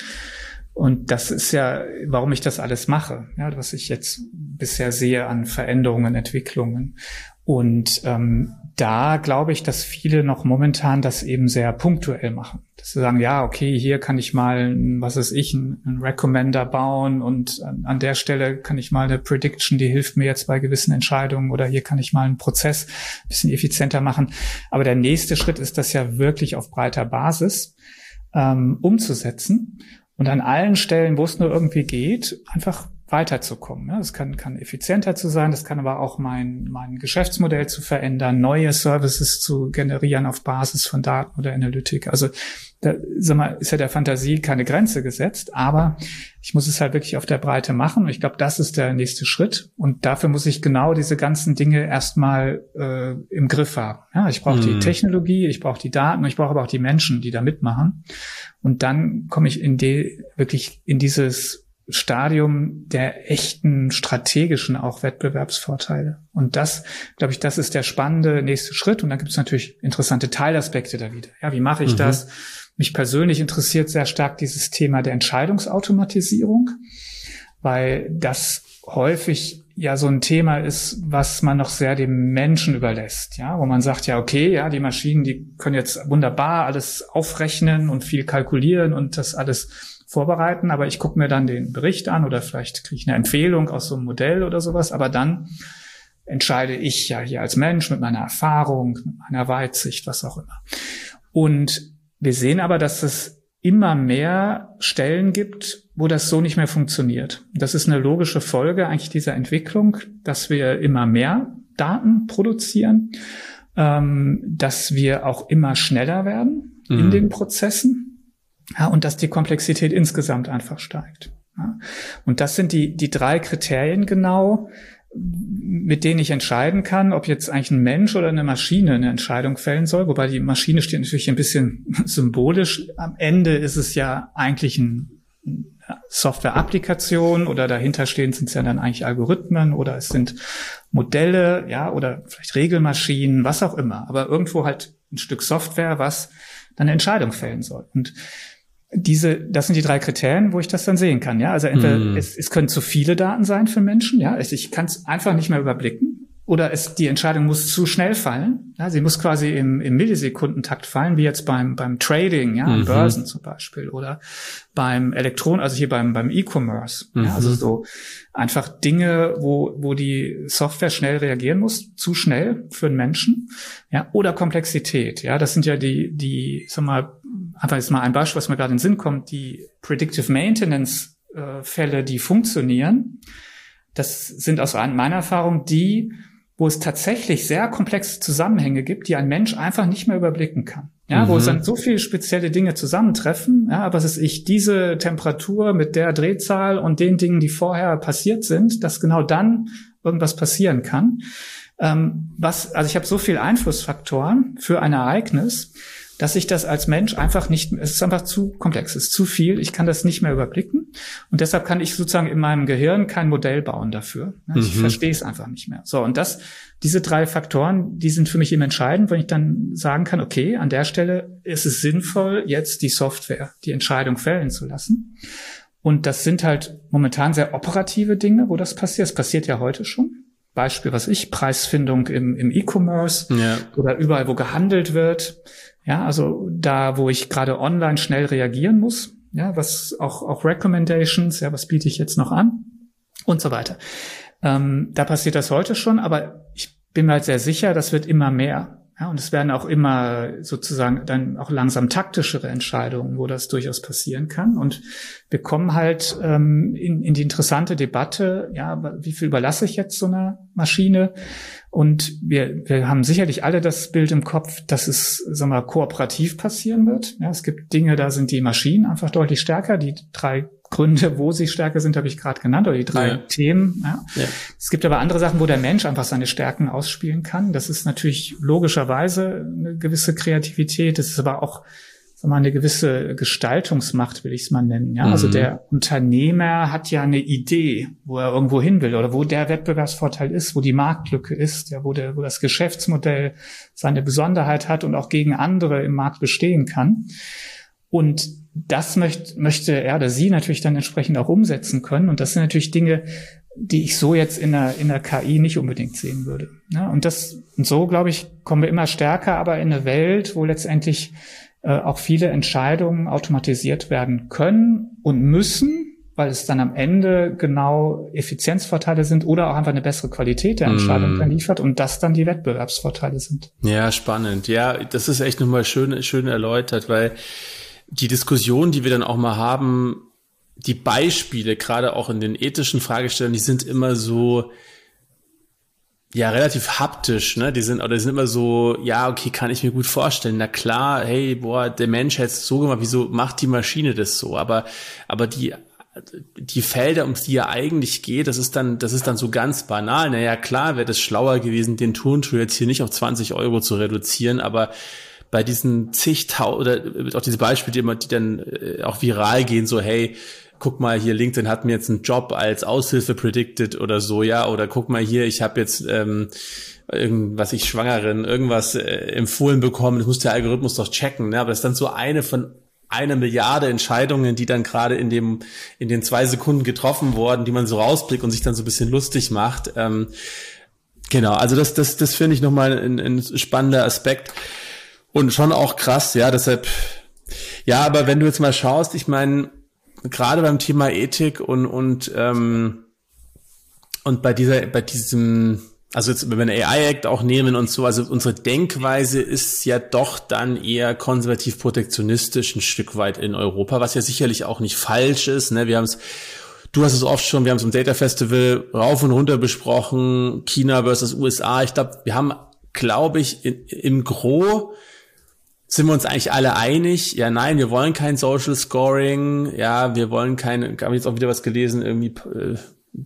Und das ist ja, warum ich das alles mache, ja, was ich jetzt bisher sehe an Veränderungen, Entwicklungen. Und ähm, da glaube ich, dass viele noch momentan das eben sehr punktuell machen. Dass sie sagen, ja, okay, hier kann ich mal, was ist ich, einen Recommender bauen und an der Stelle kann ich mal eine Prediction, die hilft mir jetzt bei gewissen Entscheidungen oder hier kann ich mal einen Prozess ein bisschen effizienter machen. Aber der nächste Schritt ist das ja wirklich auf breiter Basis ähm, umzusetzen und an allen Stellen, wo es nur irgendwie geht, einfach weiterzukommen. Ja, das kann, kann effizienter zu sein, das kann aber auch mein, mein Geschäftsmodell zu verändern, neue Services zu generieren auf Basis von Daten oder Analytik. Also da sag mal, ist ja der Fantasie keine Grenze gesetzt, aber ich muss es halt wirklich auf der Breite machen. Und ich glaube, das ist der nächste Schritt. Und dafür muss ich genau diese ganzen Dinge erstmal äh, im Griff haben. Ja, ich brauche mhm. die Technologie, ich brauche die Daten, ich brauche aber auch die Menschen, die da mitmachen. Und dann komme ich in die, wirklich in dieses Stadium der echten strategischen auch Wettbewerbsvorteile. Und das, glaube ich, das ist der spannende nächste Schritt. Und dann gibt es natürlich interessante Teilaspekte da wieder. Ja, wie mache ich mhm. das? Mich persönlich interessiert sehr stark dieses Thema der Entscheidungsautomatisierung, weil das häufig ja so ein Thema ist, was man noch sehr dem Menschen überlässt, ja, wo man sagt, ja, okay, ja, die Maschinen, die können jetzt wunderbar alles aufrechnen und viel kalkulieren und das alles vorbereiten, aber ich gucke mir dann den Bericht an oder vielleicht kriege ich eine Empfehlung aus so einem Modell oder sowas, aber dann entscheide ich ja hier als Mensch mit meiner Erfahrung, mit meiner Weitsicht, was auch immer. Und wir sehen aber, dass es immer mehr Stellen gibt, wo das so nicht mehr funktioniert. Das ist eine logische Folge eigentlich dieser Entwicklung, dass wir immer mehr Daten produzieren, ähm, dass wir auch immer schneller werden mhm. in den Prozessen ja, und dass die Komplexität insgesamt einfach steigt. Ja. Und das sind die, die drei Kriterien genau, mit denen ich entscheiden kann, ob jetzt eigentlich ein Mensch oder eine Maschine eine Entscheidung fällen soll. Wobei die Maschine steht natürlich ein bisschen [LAUGHS] symbolisch. Am Ende ist es ja eigentlich ein Software-Applikation oder dahinter stehen sind es ja dann eigentlich Algorithmen oder es sind Modelle, ja, oder vielleicht Regelmaschinen, was auch immer. Aber irgendwo halt ein Stück Software, was dann eine Entscheidung fällen soll. Und diese, das sind die drei Kriterien, wo ich das dann sehen kann. Ja, also entweder mm. es, es können zu viele Daten sein für Menschen. Ja, ich, ich kann es einfach nicht mehr überblicken. Oder es, die Entscheidung muss zu schnell fallen. Ja, sie muss quasi im, im Millisekundentakt fallen, wie jetzt beim, beim Trading, ja, mhm. Börsen zum Beispiel. Oder beim Elektron, also hier beim, beim E-Commerce. Mhm. Ja, also so einfach Dinge, wo, wo die Software schnell reagieren muss, zu schnell für einen Menschen. Ja, oder Komplexität. Ja, das sind ja die, die, sag mal, einfach jetzt mal ein Beispiel, was mir gerade in den Sinn kommt, die Predictive Maintenance äh, Fälle, die funktionieren. Das sind aus meiner Erfahrung die, wo es tatsächlich sehr komplexe Zusammenhänge gibt, die ein Mensch einfach nicht mehr überblicken kann. Ja, mhm. wo es dann so viele spezielle Dinge zusammentreffen, ja, aber es ist ich diese Temperatur mit der Drehzahl und den Dingen, die vorher passiert sind, dass genau dann irgendwas passieren kann. Ähm, was, also ich habe so viel Einflussfaktoren für ein Ereignis, dass ich das als Mensch einfach nicht, es ist einfach zu komplex, es ist zu viel, ich kann das nicht mehr überblicken und deshalb kann ich sozusagen in meinem Gehirn kein Modell bauen dafür. Ich mhm. verstehe es einfach nicht mehr. So, und das, diese drei Faktoren, die sind für mich eben entscheidend, wenn ich dann sagen kann, okay, an der Stelle ist es sinnvoll, jetzt die Software, die Entscheidung fällen zu lassen. Und das sind halt momentan sehr operative Dinge, wo das passiert. Es passiert ja heute schon. Beispiel, was ich, Preisfindung im, im E-Commerce ja. oder überall, wo gehandelt wird. Ja, also da, wo ich gerade online schnell reagieren muss, ja, was auch, auch Recommendations, ja, was biete ich jetzt noch an und so weiter. Ähm, da passiert das heute schon, aber ich bin mir halt sehr sicher, das wird immer mehr. Ja, und es werden auch immer sozusagen dann auch langsam taktischere Entscheidungen, wo das durchaus passieren kann. Und wir kommen halt ähm, in, in die interessante Debatte, ja, wie viel überlasse ich jetzt so einer Maschine? Und wir, wir haben sicherlich alle das Bild im Kopf, dass es, sagen wir, kooperativ passieren wird. Ja, es gibt Dinge, da sind die Maschinen einfach deutlich stärker. Die drei Gründe, wo sie stärker sind, habe ich gerade genannt, oder die drei ja. Themen. Ja. ja. Es gibt aber andere Sachen, wo der Mensch einfach seine Stärken ausspielen kann. Das ist natürlich logischerweise eine gewisse Kreativität. Das ist aber auch sagen wir mal, eine gewisse Gestaltungsmacht, will ich es mal nennen. Ja, also mhm. also der Unternehmer hat ja eine Idee, wo er irgendwo hin will oder wo der Wettbewerbsvorteil ist, wo die Marktlücke ist, ja, wo der, wo das Geschäftsmodell seine Besonderheit hat und auch gegen andere im Markt bestehen kann. Und das möchte, möchte er oder sie natürlich dann entsprechend auch umsetzen können. Und das sind natürlich Dinge, die ich so jetzt in der, in der KI nicht unbedingt sehen würde. Ja, und das, und so, glaube ich, kommen wir immer stärker aber in eine Welt, wo letztendlich äh, auch viele Entscheidungen automatisiert werden können und müssen, weil es dann am Ende genau Effizienzvorteile sind oder auch einfach eine bessere Qualität der Entscheidung mm. dann liefert und das dann die Wettbewerbsvorteile sind. Ja, spannend. Ja, das ist echt nochmal schön, schön erläutert, weil die Diskussion, die wir dann auch mal haben, die Beispiele, gerade auch in den ethischen Fragestellungen, die sind immer so, ja, relativ haptisch, ne? Die sind, oder die sind immer so, ja, okay, kann ich mir gut vorstellen. Na klar, hey, boah, der Mensch hat es so gemacht, wieso macht die Maschine das so? Aber, aber die, die Felder, um die ja eigentlich geht, das ist dann, das ist dann so ganz banal. Naja, klar wäre das schlauer gewesen, den Turntour jetzt hier nicht auf 20 Euro zu reduzieren, aber bei diesen zigtausend, oder auch diese Beispiele, die, immer, die dann äh, auch viral gehen, so, hey, guck mal hier, LinkedIn hat mir jetzt einen Job als Aushilfe predicted oder so, ja, oder guck mal hier, ich habe jetzt ähm, irgendwas, ich Schwangeren, irgendwas äh, empfohlen bekommen, das muss der Algorithmus doch checken, ne? aber das ist dann so eine von einer Milliarde Entscheidungen, die dann gerade in dem in den zwei Sekunden getroffen wurden, die man so rausblickt und sich dann so ein bisschen lustig macht. Ähm, genau, also das das das finde ich nochmal ein, ein spannender Aspekt und schon auch krass, ja, deshalb ja, aber wenn du jetzt mal schaust, ich meine gerade beim Thema Ethik und und ähm, und bei dieser bei diesem also jetzt, wenn wir AI Act auch nehmen und so, also unsere Denkweise ist ja doch dann eher konservativ protektionistisch ein Stück weit in Europa, was ja sicherlich auch nicht falsch ist. Ne? Wir haben es, du hast es oft schon, wir haben es im Data Festival rauf und runter besprochen, China versus USA. Ich glaube, wir haben, glaube ich, in, im Gro sind wir uns eigentlich alle einig? Ja, nein, wir wollen kein Social Scoring. Ja, wir wollen keine, habe jetzt auch wieder was gelesen, irgendwie äh,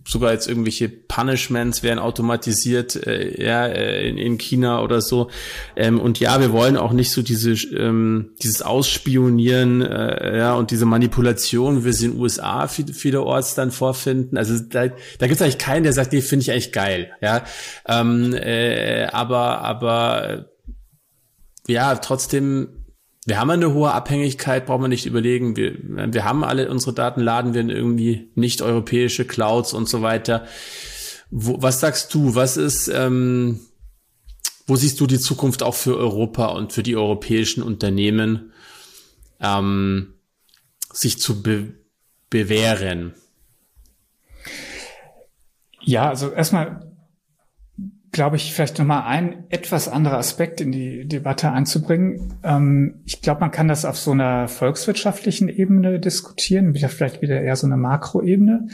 sogar jetzt irgendwelche Punishments werden automatisiert, äh, ja, äh, in, in China oder so. Ähm, und ja, wir wollen auch nicht so diese, ähm, dieses Ausspionieren, äh, ja, und diese Manipulation, wie sie in den USA viel, vielerorts dann vorfinden. Also da, da gibt es eigentlich keinen, der sagt, nee, finde ich eigentlich geil, ja. Ähm, äh, aber, aber ja, trotzdem, wir haben eine hohe Abhängigkeit, brauchen wir nicht überlegen. Wir, wir haben alle unsere Daten, laden wir in irgendwie nicht europäische Clouds und so weiter. Wo, was sagst du? Was ist, ähm, wo siehst du die Zukunft auch für Europa und für die europäischen Unternehmen, ähm, sich zu be bewähren? Ja, also erstmal glaube ich, vielleicht nochmal ein etwas anderer Aspekt in die Debatte einzubringen. Ähm, ich glaube, man kann das auf so einer volkswirtschaftlichen Ebene diskutieren, wieder vielleicht wieder eher so eine Makroebene.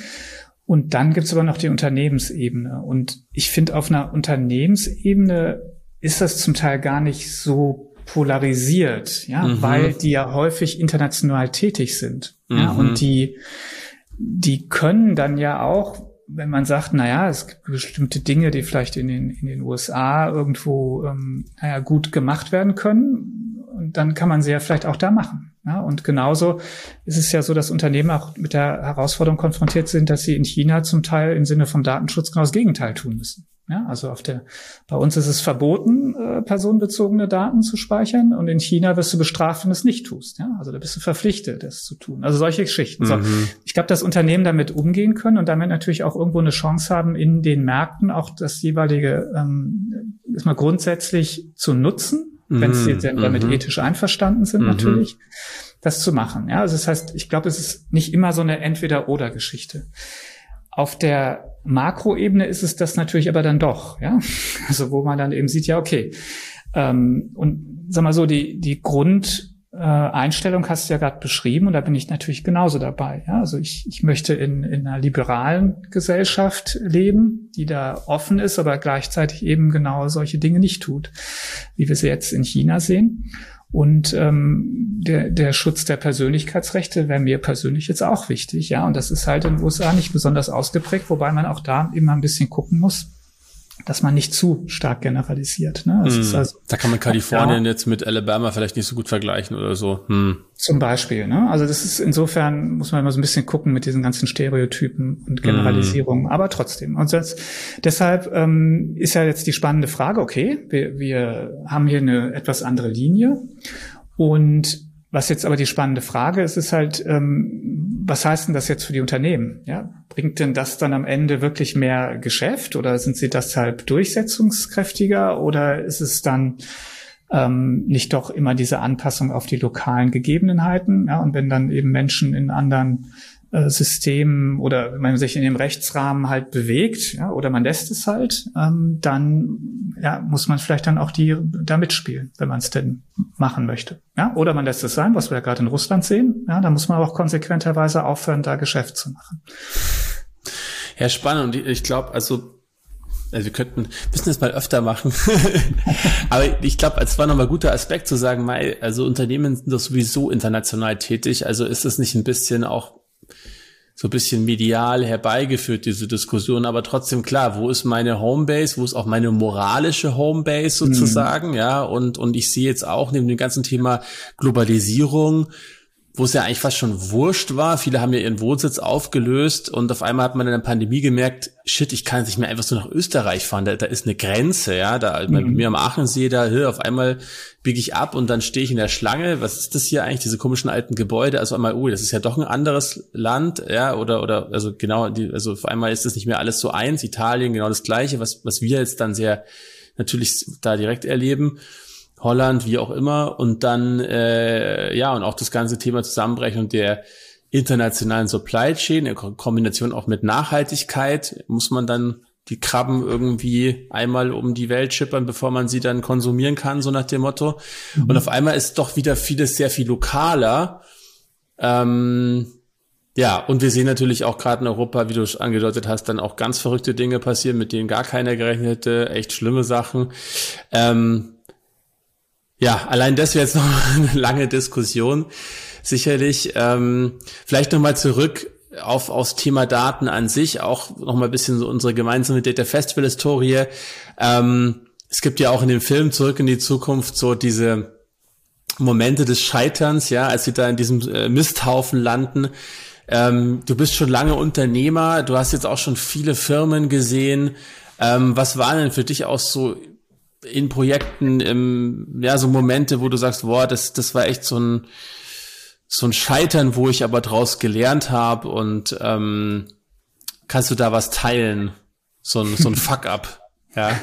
Und dann gibt es aber noch die Unternehmensebene. Und ich finde, auf einer Unternehmensebene ist das zum Teil gar nicht so polarisiert, ja, mhm. weil die ja häufig international tätig sind. Mhm. Ja, und die, die können dann ja auch wenn man sagt, naja, es gibt bestimmte Dinge, die vielleicht in den, in den USA irgendwo, ähm, naja, gut gemacht werden können, und dann kann man sie ja vielleicht auch da machen. Ja, und genauso ist es ja so, dass Unternehmen auch mit der Herausforderung konfrontiert sind, dass sie in China zum Teil im Sinne von Datenschutz genau das Gegenteil tun müssen. Ja, also auf der, bei uns ist es verboten, äh, personenbezogene Daten zu speichern und in China wirst du bestraft, wenn du es nicht tust. Ja, also da bist du verpflichtet, das zu tun. Also solche Geschichten. Mhm. So, ich glaube, dass Unternehmen damit umgehen können und damit natürlich auch irgendwo eine Chance haben, in den Märkten auch das jeweilige ähm, erstmal grundsätzlich zu nutzen, mhm. wenn sie denn damit mhm. ethisch einverstanden sind, mhm. natürlich, das zu machen. Ja, also das heißt, ich glaube, es ist nicht immer so eine Entweder-Oder-Geschichte. Auf der Makroebene ist es das natürlich aber dann doch, ja. [LAUGHS] Also wo man dann eben sieht, ja, okay. Ähm, und sag mal so, die, die Grundeinstellung äh, hast du ja gerade beschrieben und da bin ich natürlich genauso dabei. Ja? Also ich, ich möchte in, in einer liberalen Gesellschaft leben, die da offen ist, aber gleichzeitig eben genau solche Dinge nicht tut, wie wir sie jetzt in China sehen. Und ähm, der, der Schutz der Persönlichkeitsrechte wäre mir persönlich jetzt auch wichtig, ja. Und das ist halt in den USA nicht besonders ausgeprägt, wobei man auch da immer ein bisschen gucken muss, dass man nicht zu stark generalisiert. Ne? Mm, also, da kann man Kalifornien ja, jetzt mit Alabama vielleicht nicht so gut vergleichen oder so. Hm. Zum Beispiel. Ne? Also das ist insofern muss man immer so ein bisschen gucken mit diesen ganzen Stereotypen und Generalisierungen. Mm. Aber trotzdem. Und das, deshalb ähm, ist ja jetzt die spannende Frage: Okay, wir, wir haben hier eine etwas andere Linie und was jetzt aber die spannende Frage ist, ist halt, ähm, was heißt denn das jetzt für die Unternehmen? Ja, bringt denn das dann am Ende wirklich mehr Geschäft oder sind sie deshalb durchsetzungskräftiger oder ist es dann ähm, nicht doch immer diese Anpassung auf die lokalen Gegebenheiten? Ja, und wenn dann eben Menschen in anderen äh, System oder wenn man sich in dem Rechtsrahmen halt bewegt, ja, oder man lässt es halt, ähm, dann ja, muss man vielleicht dann auch die da mitspielen, wenn man es denn machen möchte. Ja, oder man lässt es sein, was wir ja gerade in Russland sehen. Ja, da muss man auch konsequenterweise aufhören, da Geschäft zu machen. Ja, spannend. Und ich glaube, also also wir könnten, müssen das mal öfter machen. [LAUGHS] Aber ich glaube, es war nochmal guter Aspekt zu sagen, also Unternehmen sind doch sowieso international tätig. Also ist es nicht ein bisschen auch so ein bisschen medial herbeigeführt, diese Diskussion, aber trotzdem klar, wo ist meine Homebase, wo ist auch meine moralische Homebase mhm. sozusagen, mhm. ja, und, und ich sehe jetzt auch neben dem ganzen Thema Globalisierung, wo es ja eigentlich fast schon wurscht war. Viele haben ja ihren Wohnsitz aufgelöst und auf einmal hat man in der Pandemie gemerkt, shit, ich kann nicht mehr einfach so nach Österreich fahren. Da, da ist eine Grenze, ja. Da mhm. bei mir am Aachensee, da hör, auf einmal biege ich ab und dann stehe ich in der Schlange. Was ist das hier eigentlich? Diese komischen alten Gebäude. Also einmal, oh, das ist ja doch ein anderes Land, ja, oder oder also genau, die, also auf einmal ist das nicht mehr alles so eins. Italien genau das Gleiche, was was wir jetzt dann sehr natürlich da direkt erleben. Holland, wie auch immer, und dann äh, ja und auch das ganze Thema Zusammenbrechen und der internationalen Supply Chain in Kombination auch mit Nachhaltigkeit muss man dann die Krabben irgendwie einmal um die Welt schippern, bevor man sie dann konsumieren kann, so nach dem Motto. Mhm. Und auf einmal ist doch wieder vieles sehr viel lokaler. Ähm, ja, und wir sehen natürlich auch gerade in Europa, wie du es angedeutet hast, dann auch ganz verrückte Dinge passieren, mit denen gar keiner gerechnet hätte, echt schlimme Sachen. Ähm, ja, allein das wäre jetzt noch eine lange Diskussion, sicherlich. Ähm, vielleicht nochmal zurück auf aufs Thema Daten an sich, auch nochmal ein bisschen so unsere gemeinsame Data Festival Historie. Ähm, es gibt ja auch in dem Film Zurück in die Zukunft so diese Momente des Scheiterns, ja, als sie da in diesem äh, Misthaufen landen. Ähm, du bist schon lange Unternehmer, du hast jetzt auch schon viele Firmen gesehen. Ähm, was waren denn für dich auch so in Projekten, im, ja, so Momente, wo du sagst, boah, das, das war echt so ein, so ein Scheitern, wo ich aber draus gelernt habe und ähm, kannst du da was teilen? So ein, so ein [LAUGHS] Fuck-up, ja.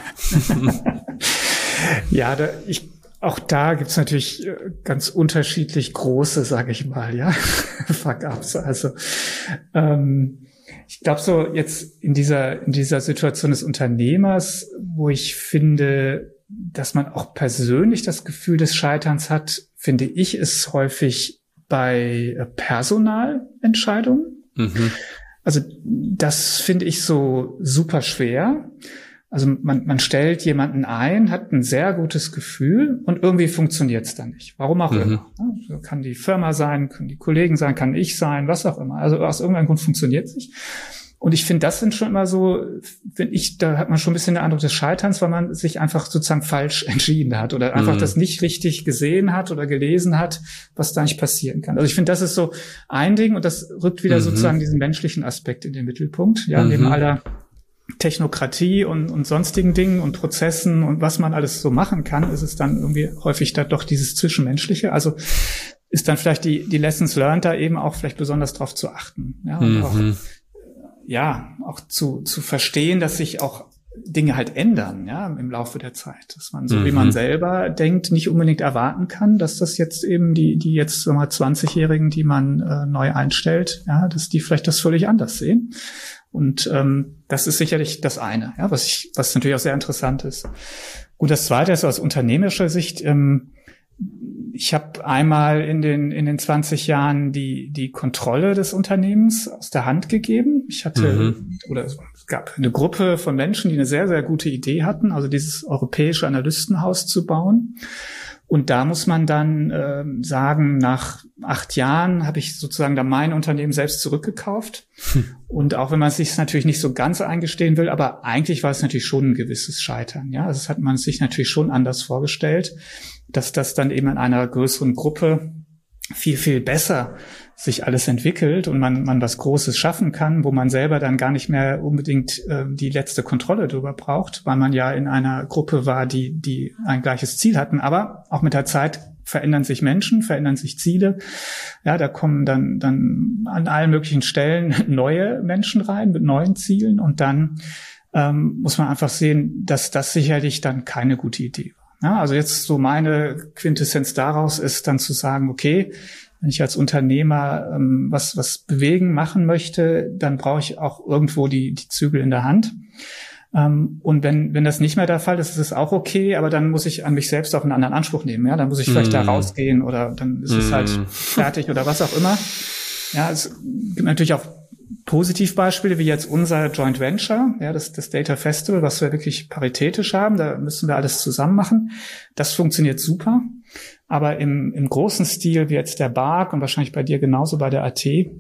[LAUGHS] ja, da, ich, auch da gibt's natürlich äh, ganz unterschiedlich große, sage ich mal, ja, [LAUGHS] Fuck-ups. Also ähm, ich glaube so jetzt in dieser, in dieser Situation des Unternehmers, wo ich finde, dass man auch persönlich das Gefühl des Scheiterns hat, finde ich es häufig bei äh, Personalentscheidungen. Mhm. Also das finde ich so super schwer. Also man, man stellt jemanden ein, hat ein sehr gutes Gefühl und irgendwie funktioniert es dann nicht. Warum auch mhm. immer. Also kann die Firma sein, können die Kollegen sein, kann ich sein, was auch immer. Also aus irgendeinem Grund funktioniert es nicht. Und ich finde, das sind schon immer so, finde ich, da hat man schon ein bisschen den Eindruck des Scheiterns, weil man sich einfach sozusagen falsch [LAUGHS] entschieden hat oder einfach mhm. das nicht richtig gesehen hat oder gelesen hat, was da nicht passieren kann. Also ich finde, das ist so ein Ding und das rückt wieder mhm. sozusagen diesen menschlichen Aspekt in den Mittelpunkt, ja, mhm. neben aller Technokratie und, und sonstigen Dingen und Prozessen und was man alles so machen kann, ist es dann irgendwie häufig da doch dieses Zwischenmenschliche. Also ist dann vielleicht die, die Lessons learned da eben auch vielleicht besonders drauf zu achten. Ja, und mhm. auch, ja, auch zu, zu verstehen, dass sich auch Dinge halt ändern, ja, im Laufe der Zeit. Dass man so, mhm. wie man selber denkt, nicht unbedingt erwarten kann, dass das jetzt eben die, die jetzt so mal 20-Jährigen, die man äh, neu einstellt, ja, dass die vielleicht das völlig anders sehen. Und ähm, das ist sicherlich das eine, ja, was ich, was natürlich auch sehr interessant ist. Gut, das zweite ist aus unternehmerischer Sicht, ähm, ich habe einmal in den, in den 20 Jahren die, die Kontrolle des Unternehmens aus der Hand gegeben. Ich hatte, mhm. oder es gab eine Gruppe von Menschen, die eine sehr, sehr gute Idee hatten, also dieses europäische Analystenhaus zu bauen. Und da muss man dann äh, sagen, nach acht Jahren habe ich sozusagen da mein Unternehmen selbst zurückgekauft. Hm. Und auch wenn man es sich natürlich nicht so ganz eingestehen will, aber eigentlich war es natürlich schon ein gewisses Scheitern. Ja, also das hat man sich natürlich schon anders vorgestellt, dass das dann eben in einer größeren Gruppe viel, viel besser sich alles entwickelt und man, man was Großes schaffen kann, wo man selber dann gar nicht mehr unbedingt äh, die letzte Kontrolle darüber braucht, weil man ja in einer Gruppe war, die, die ein gleiches Ziel hatten. Aber auch mit der Zeit verändern sich Menschen, verändern sich Ziele. Ja, da kommen dann, dann an allen möglichen Stellen [LAUGHS] neue Menschen rein mit neuen Zielen und dann ähm, muss man einfach sehen, dass das sicherlich dann keine gute Idee war. Ja, also jetzt so meine Quintessenz daraus ist dann zu sagen, okay, wenn ich als Unternehmer ähm, was, was bewegen, machen möchte, dann brauche ich auch irgendwo die, die Zügel in der Hand. Ähm, und wenn, wenn das nicht mehr der Fall ist, ist es auch okay, aber dann muss ich an mich selbst auch einen anderen Anspruch nehmen. Ja, dann muss ich vielleicht mm. da rausgehen oder dann ist mm. es halt fertig oder was auch immer. Ja, es gibt natürlich auch Positivbeispiele wie jetzt unser Joint Venture, ja, das, das Data Festival, was wir wirklich paritätisch haben, da müssen wir alles zusammen machen. Das funktioniert super. Aber im, im großen Stil, wie jetzt der Bark und wahrscheinlich bei dir genauso bei der AT, ähm,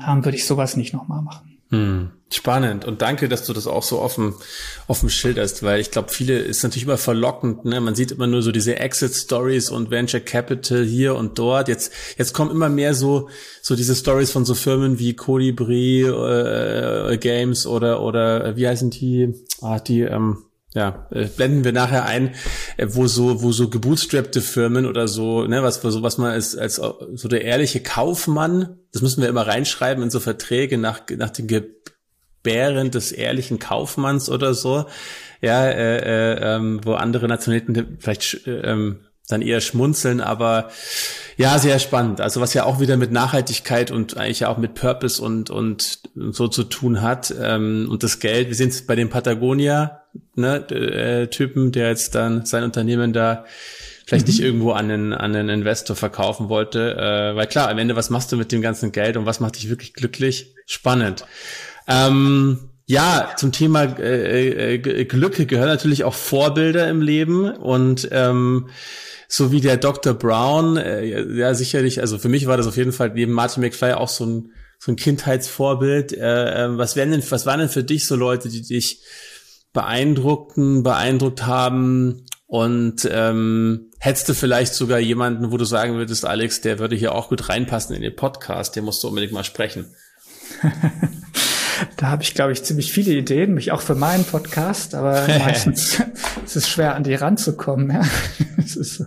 würde ich sowas nicht nochmal machen. Hm, spannend und danke, dass du das auch so offen offen schilderst, weil ich glaube, viele ist natürlich immer verlockend. Ne? Man sieht immer nur so diese Exit Stories und Venture Capital hier und dort. Jetzt jetzt kommen immer mehr so so diese Stories von so Firmen wie Colibri äh, Games oder oder äh, wie heißen die? Ah, die ähm, ja, äh, blenden wir nachher ein, äh, wo so, wo so gebootstrappte Firmen oder so, ne, was, so, was man als, als so der ehrliche Kaufmann, das müssen wir immer reinschreiben in so Verträge nach, nach den Gebären des ehrlichen Kaufmanns oder so, ja, äh, äh, ähm, wo andere Nationalitäten vielleicht äh, ähm, dann eher schmunzeln, aber ja, sehr spannend. Also was ja auch wieder mit Nachhaltigkeit und eigentlich auch mit Purpose und, und so zu tun hat. Ähm, und das Geld, wir sind bei dem Patagonia, ne, äh, Typen, der jetzt dann sein Unternehmen da vielleicht mhm. nicht irgendwo an einen, an einen Investor verkaufen wollte. Äh, weil klar, am Ende, was machst du mit dem ganzen Geld und was macht dich wirklich glücklich? Spannend. Ähm, ja, zum Thema äh, äh, Glück gehören natürlich auch Vorbilder im Leben und ähm, so wie der Dr. Brown, äh, ja sicherlich, also für mich war das auf jeden Fall neben Martin McFly auch so ein, so ein Kindheitsvorbild. Äh, äh, was wären denn, was waren denn für dich so Leute, die dich beeindruckten, beeindruckt haben? Und ähm, hättest du vielleicht sogar jemanden, wo du sagen würdest, Alex, der würde hier auch gut reinpassen in den Podcast, der musst du unbedingt mal sprechen. [LAUGHS] da habe ich, glaube ich, ziemlich viele Ideen, mich auch für meinen Podcast, aber [LAUGHS] meistens [LAUGHS] ist es schwer, an die ranzukommen. Ja, [LAUGHS] ist,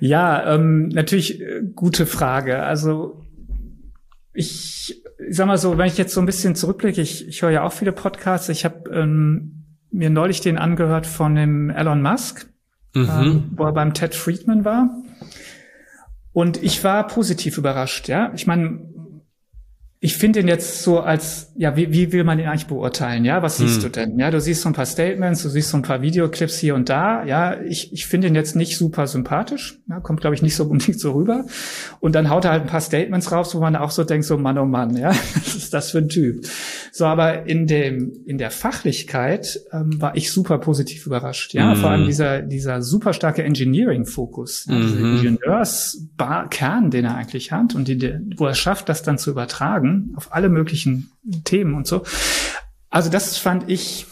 ja ähm, natürlich äh, gute Frage. Also ich, ich sag mal so, wenn ich jetzt so ein bisschen zurückblicke, ich, ich höre ja auch viele Podcasts. Ich habe ähm, mir neulich den angehört von dem Elon Musk, mhm. ähm, wo er beim Ted Friedman war. Und ich war positiv überrascht, ja. Ich meine, ich finde ihn jetzt so als, ja, wie, wie will man ihn eigentlich beurteilen? Ja, was siehst hm. du denn? Ja, du siehst so ein paar Statements, du siehst so ein paar Videoclips hier und da. Ja, ich, ich finde ihn jetzt nicht super sympathisch. Ja, kommt, glaube ich, nicht so [LAUGHS] unbedingt so rüber. Und dann haut er halt ein paar Statements raus, wo man auch so denkt, so Mann, oh Mann, ja, [LAUGHS] was ist das für ein Typ? So, aber in dem, in der Fachlichkeit ähm, war ich super positiv überrascht. Ja, hm. vor allem dieser, dieser super starke Engineering-Fokus, ja, mhm. dieser Ingenieurskern, den er eigentlich hat und die, wo er schafft, das dann zu übertragen sagen, auf alle möglichen Themen und so. Also das fand ich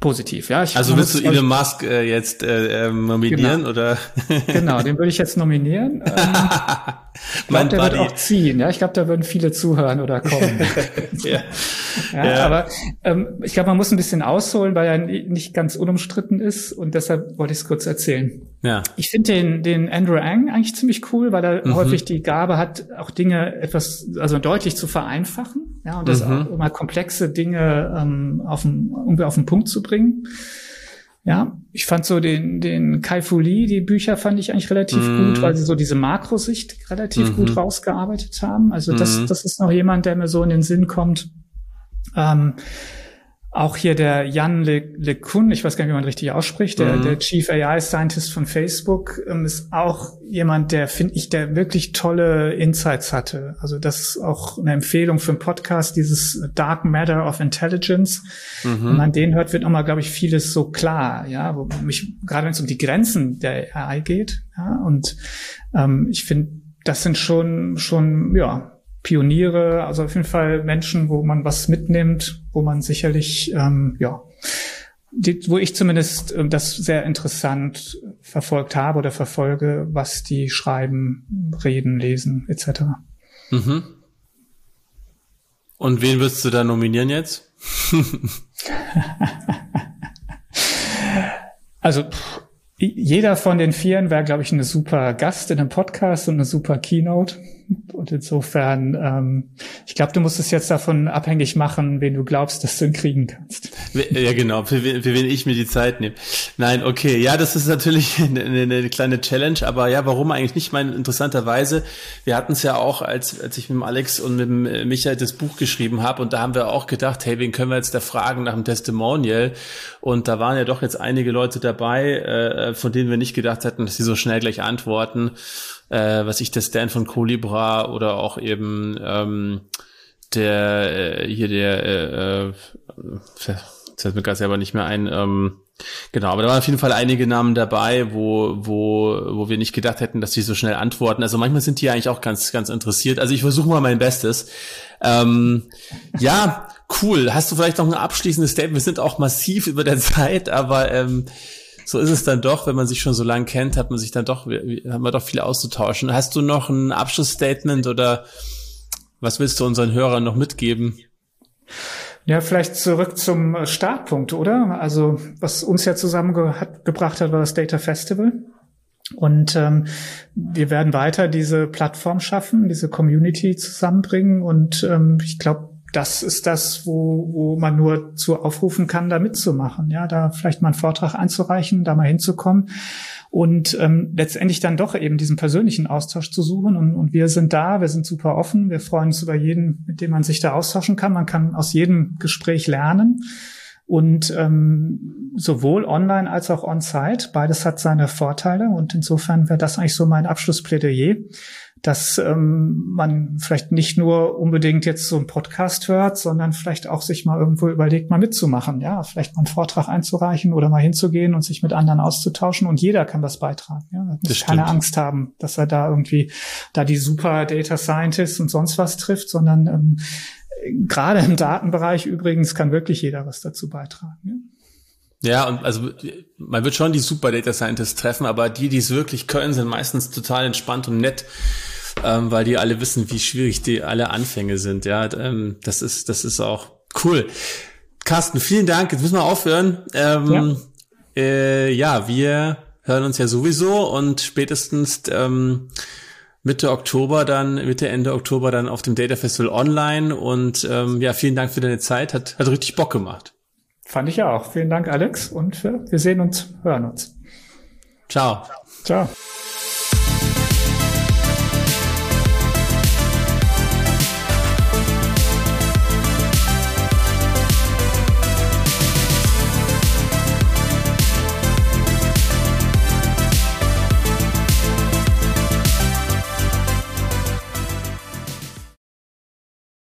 positiv. Ja, ich also willst du Elon Musk äh, jetzt äh, ähm, nominieren genau. oder? genau, den würde ich jetzt nominieren. [LAUGHS] Ähm, ich glaube, der wird auch ziehen. Ja, ich glaube, da würden viele zuhören oder kommen. [LAUGHS] ja. [LAUGHS] Ja, ja. Aber ähm, ich glaube, man muss ein bisschen ausholen, weil er nicht ganz unumstritten ist und deshalb wollte ich es kurz erzählen. Ja. Ich finde den, den Andrew Ang eigentlich ziemlich cool, weil er mhm. häufig die Gabe hat, auch Dinge etwas, also deutlich zu vereinfachen. Ja, und das mhm. auch immer komplexe Dinge ähm, auf den, irgendwie auf den Punkt zu bringen. Ja, ich fand so den, den Kai Fu Lee, die Bücher fand ich eigentlich relativ mm. gut, weil sie so diese Makrosicht relativ -hmm. gut mhm. rausgearbeitet haben. Also das, mm. das ist noch jemand, der mir so in den Sinn kommt. Ähm, auch hier der Jan Le, Le Kun, ich weiß gar nicht, wie man richtig ausspricht, der, mhm. der Chief AI Scientist von Facebook, ähm, ist auch jemand, der, finde ich, der wirklich tolle Insights hatte. Also das ist auch eine Empfehlung für einen Podcast, dieses Dark Matter of Intelligence. Mhm. Wenn man den hört, wird nochmal, glaube ich, vieles so klar, ja, wo mich, gerade wenn es um die Grenzen der AI geht, ja, und ähm, ich finde, das sind schon, schon, ja, Pioniere, also auf jeden Fall Menschen, wo man was mitnimmt, wo man sicherlich, ähm, ja, die, wo ich zumindest äh, das sehr interessant verfolgt habe oder verfolge, was die schreiben, reden, lesen etc. Mhm. Und wen wirst du da nominieren jetzt? [LAUGHS] also jeder von den Vieren wäre, glaube ich, eine super Gast in einem Podcast und eine super Keynote. Und insofern, ähm, ich glaube, du musst es jetzt davon abhängig machen, wen du glaubst, dass du ihn kriegen kannst. Ja, genau, für, wen, für wen ich mir die Zeit nehme. Nein, okay, ja, das ist natürlich [LAUGHS] eine, eine kleine Challenge, aber ja, warum eigentlich nicht? Mein interessanterweise, wir hatten es ja auch, als, als ich mit dem Alex und mit dem Michael das Buch geschrieben habe, und da haben wir auch gedacht, hey, wen können wir jetzt da fragen nach dem Testimonial? Und da waren ja doch jetzt einige Leute dabei, äh, von denen wir nicht gedacht hätten, dass sie so schnell gleich antworten äh, was ich der Stan von Colibra oder auch eben ähm, der äh, hier der äh, äh, fällt mir gerade selber nicht mehr ein. Ähm, genau, aber da waren auf jeden Fall einige Namen dabei, wo wo wo wir nicht gedacht hätten, dass die so schnell antworten. Also manchmal sind die eigentlich auch ganz ganz interessiert. Also ich versuche mal mein Bestes. Ähm, ja, cool. Hast du vielleicht noch ein abschließendes Statement? Wir sind auch massiv über der [LAUGHS] Zeit, aber ähm, so ist es dann doch, wenn man sich schon so lange kennt, hat man sich dann doch, hat man doch viel auszutauschen. Hast du noch ein Abschlussstatement oder was willst du unseren Hörern noch mitgeben? Ja, vielleicht zurück zum Startpunkt, oder? Also, was uns ja zusammengebracht hat, war das Data Festival. Und ähm, wir werden weiter diese Plattform schaffen, diese Community zusammenbringen. Und ähm, ich glaube, das ist das, wo, wo man nur zu aufrufen kann, da mitzumachen. Ja, da vielleicht mal einen Vortrag einzureichen, da mal hinzukommen und ähm, letztendlich dann doch eben diesen persönlichen Austausch zu suchen. Und, und wir sind da, wir sind super offen, wir freuen uns über jeden, mit dem man sich da austauschen kann. Man kann aus jedem Gespräch lernen. Und ähm, sowohl online als auch on-site, beides hat seine Vorteile. Und insofern wäre das eigentlich so mein Abschlussplädoyer dass ähm, man vielleicht nicht nur unbedingt jetzt so einen Podcast hört, sondern vielleicht auch sich mal irgendwo überlegt, mal mitzumachen, ja, vielleicht mal einen Vortrag einzureichen oder mal hinzugehen und sich mit anderen auszutauschen und jeder kann das beitragen. Ja, man muss keine Angst haben, dass er da irgendwie da die super Data Scientists und sonst was trifft, sondern ähm, gerade im Datenbereich übrigens kann wirklich jeder was dazu beitragen. Ja? Ja, und also man wird schon die Super Data Scientists treffen, aber die, die es wirklich können, sind meistens total entspannt und nett, ähm, weil die alle wissen, wie schwierig die alle Anfänge sind. Ja, ähm, das ist das ist auch cool. Carsten, vielen Dank. Jetzt müssen wir aufhören. Ähm, ja. Äh, ja, wir hören uns ja sowieso und spätestens ähm, Mitte Oktober dann, Mitte, Ende Oktober dann auf dem Data Festival online. Und ähm, ja, vielen Dank für deine Zeit. Hat, hat richtig Bock gemacht. Fand ich auch. Vielen Dank, Alex. Und wir sehen uns, hören uns. Ciao. Ciao.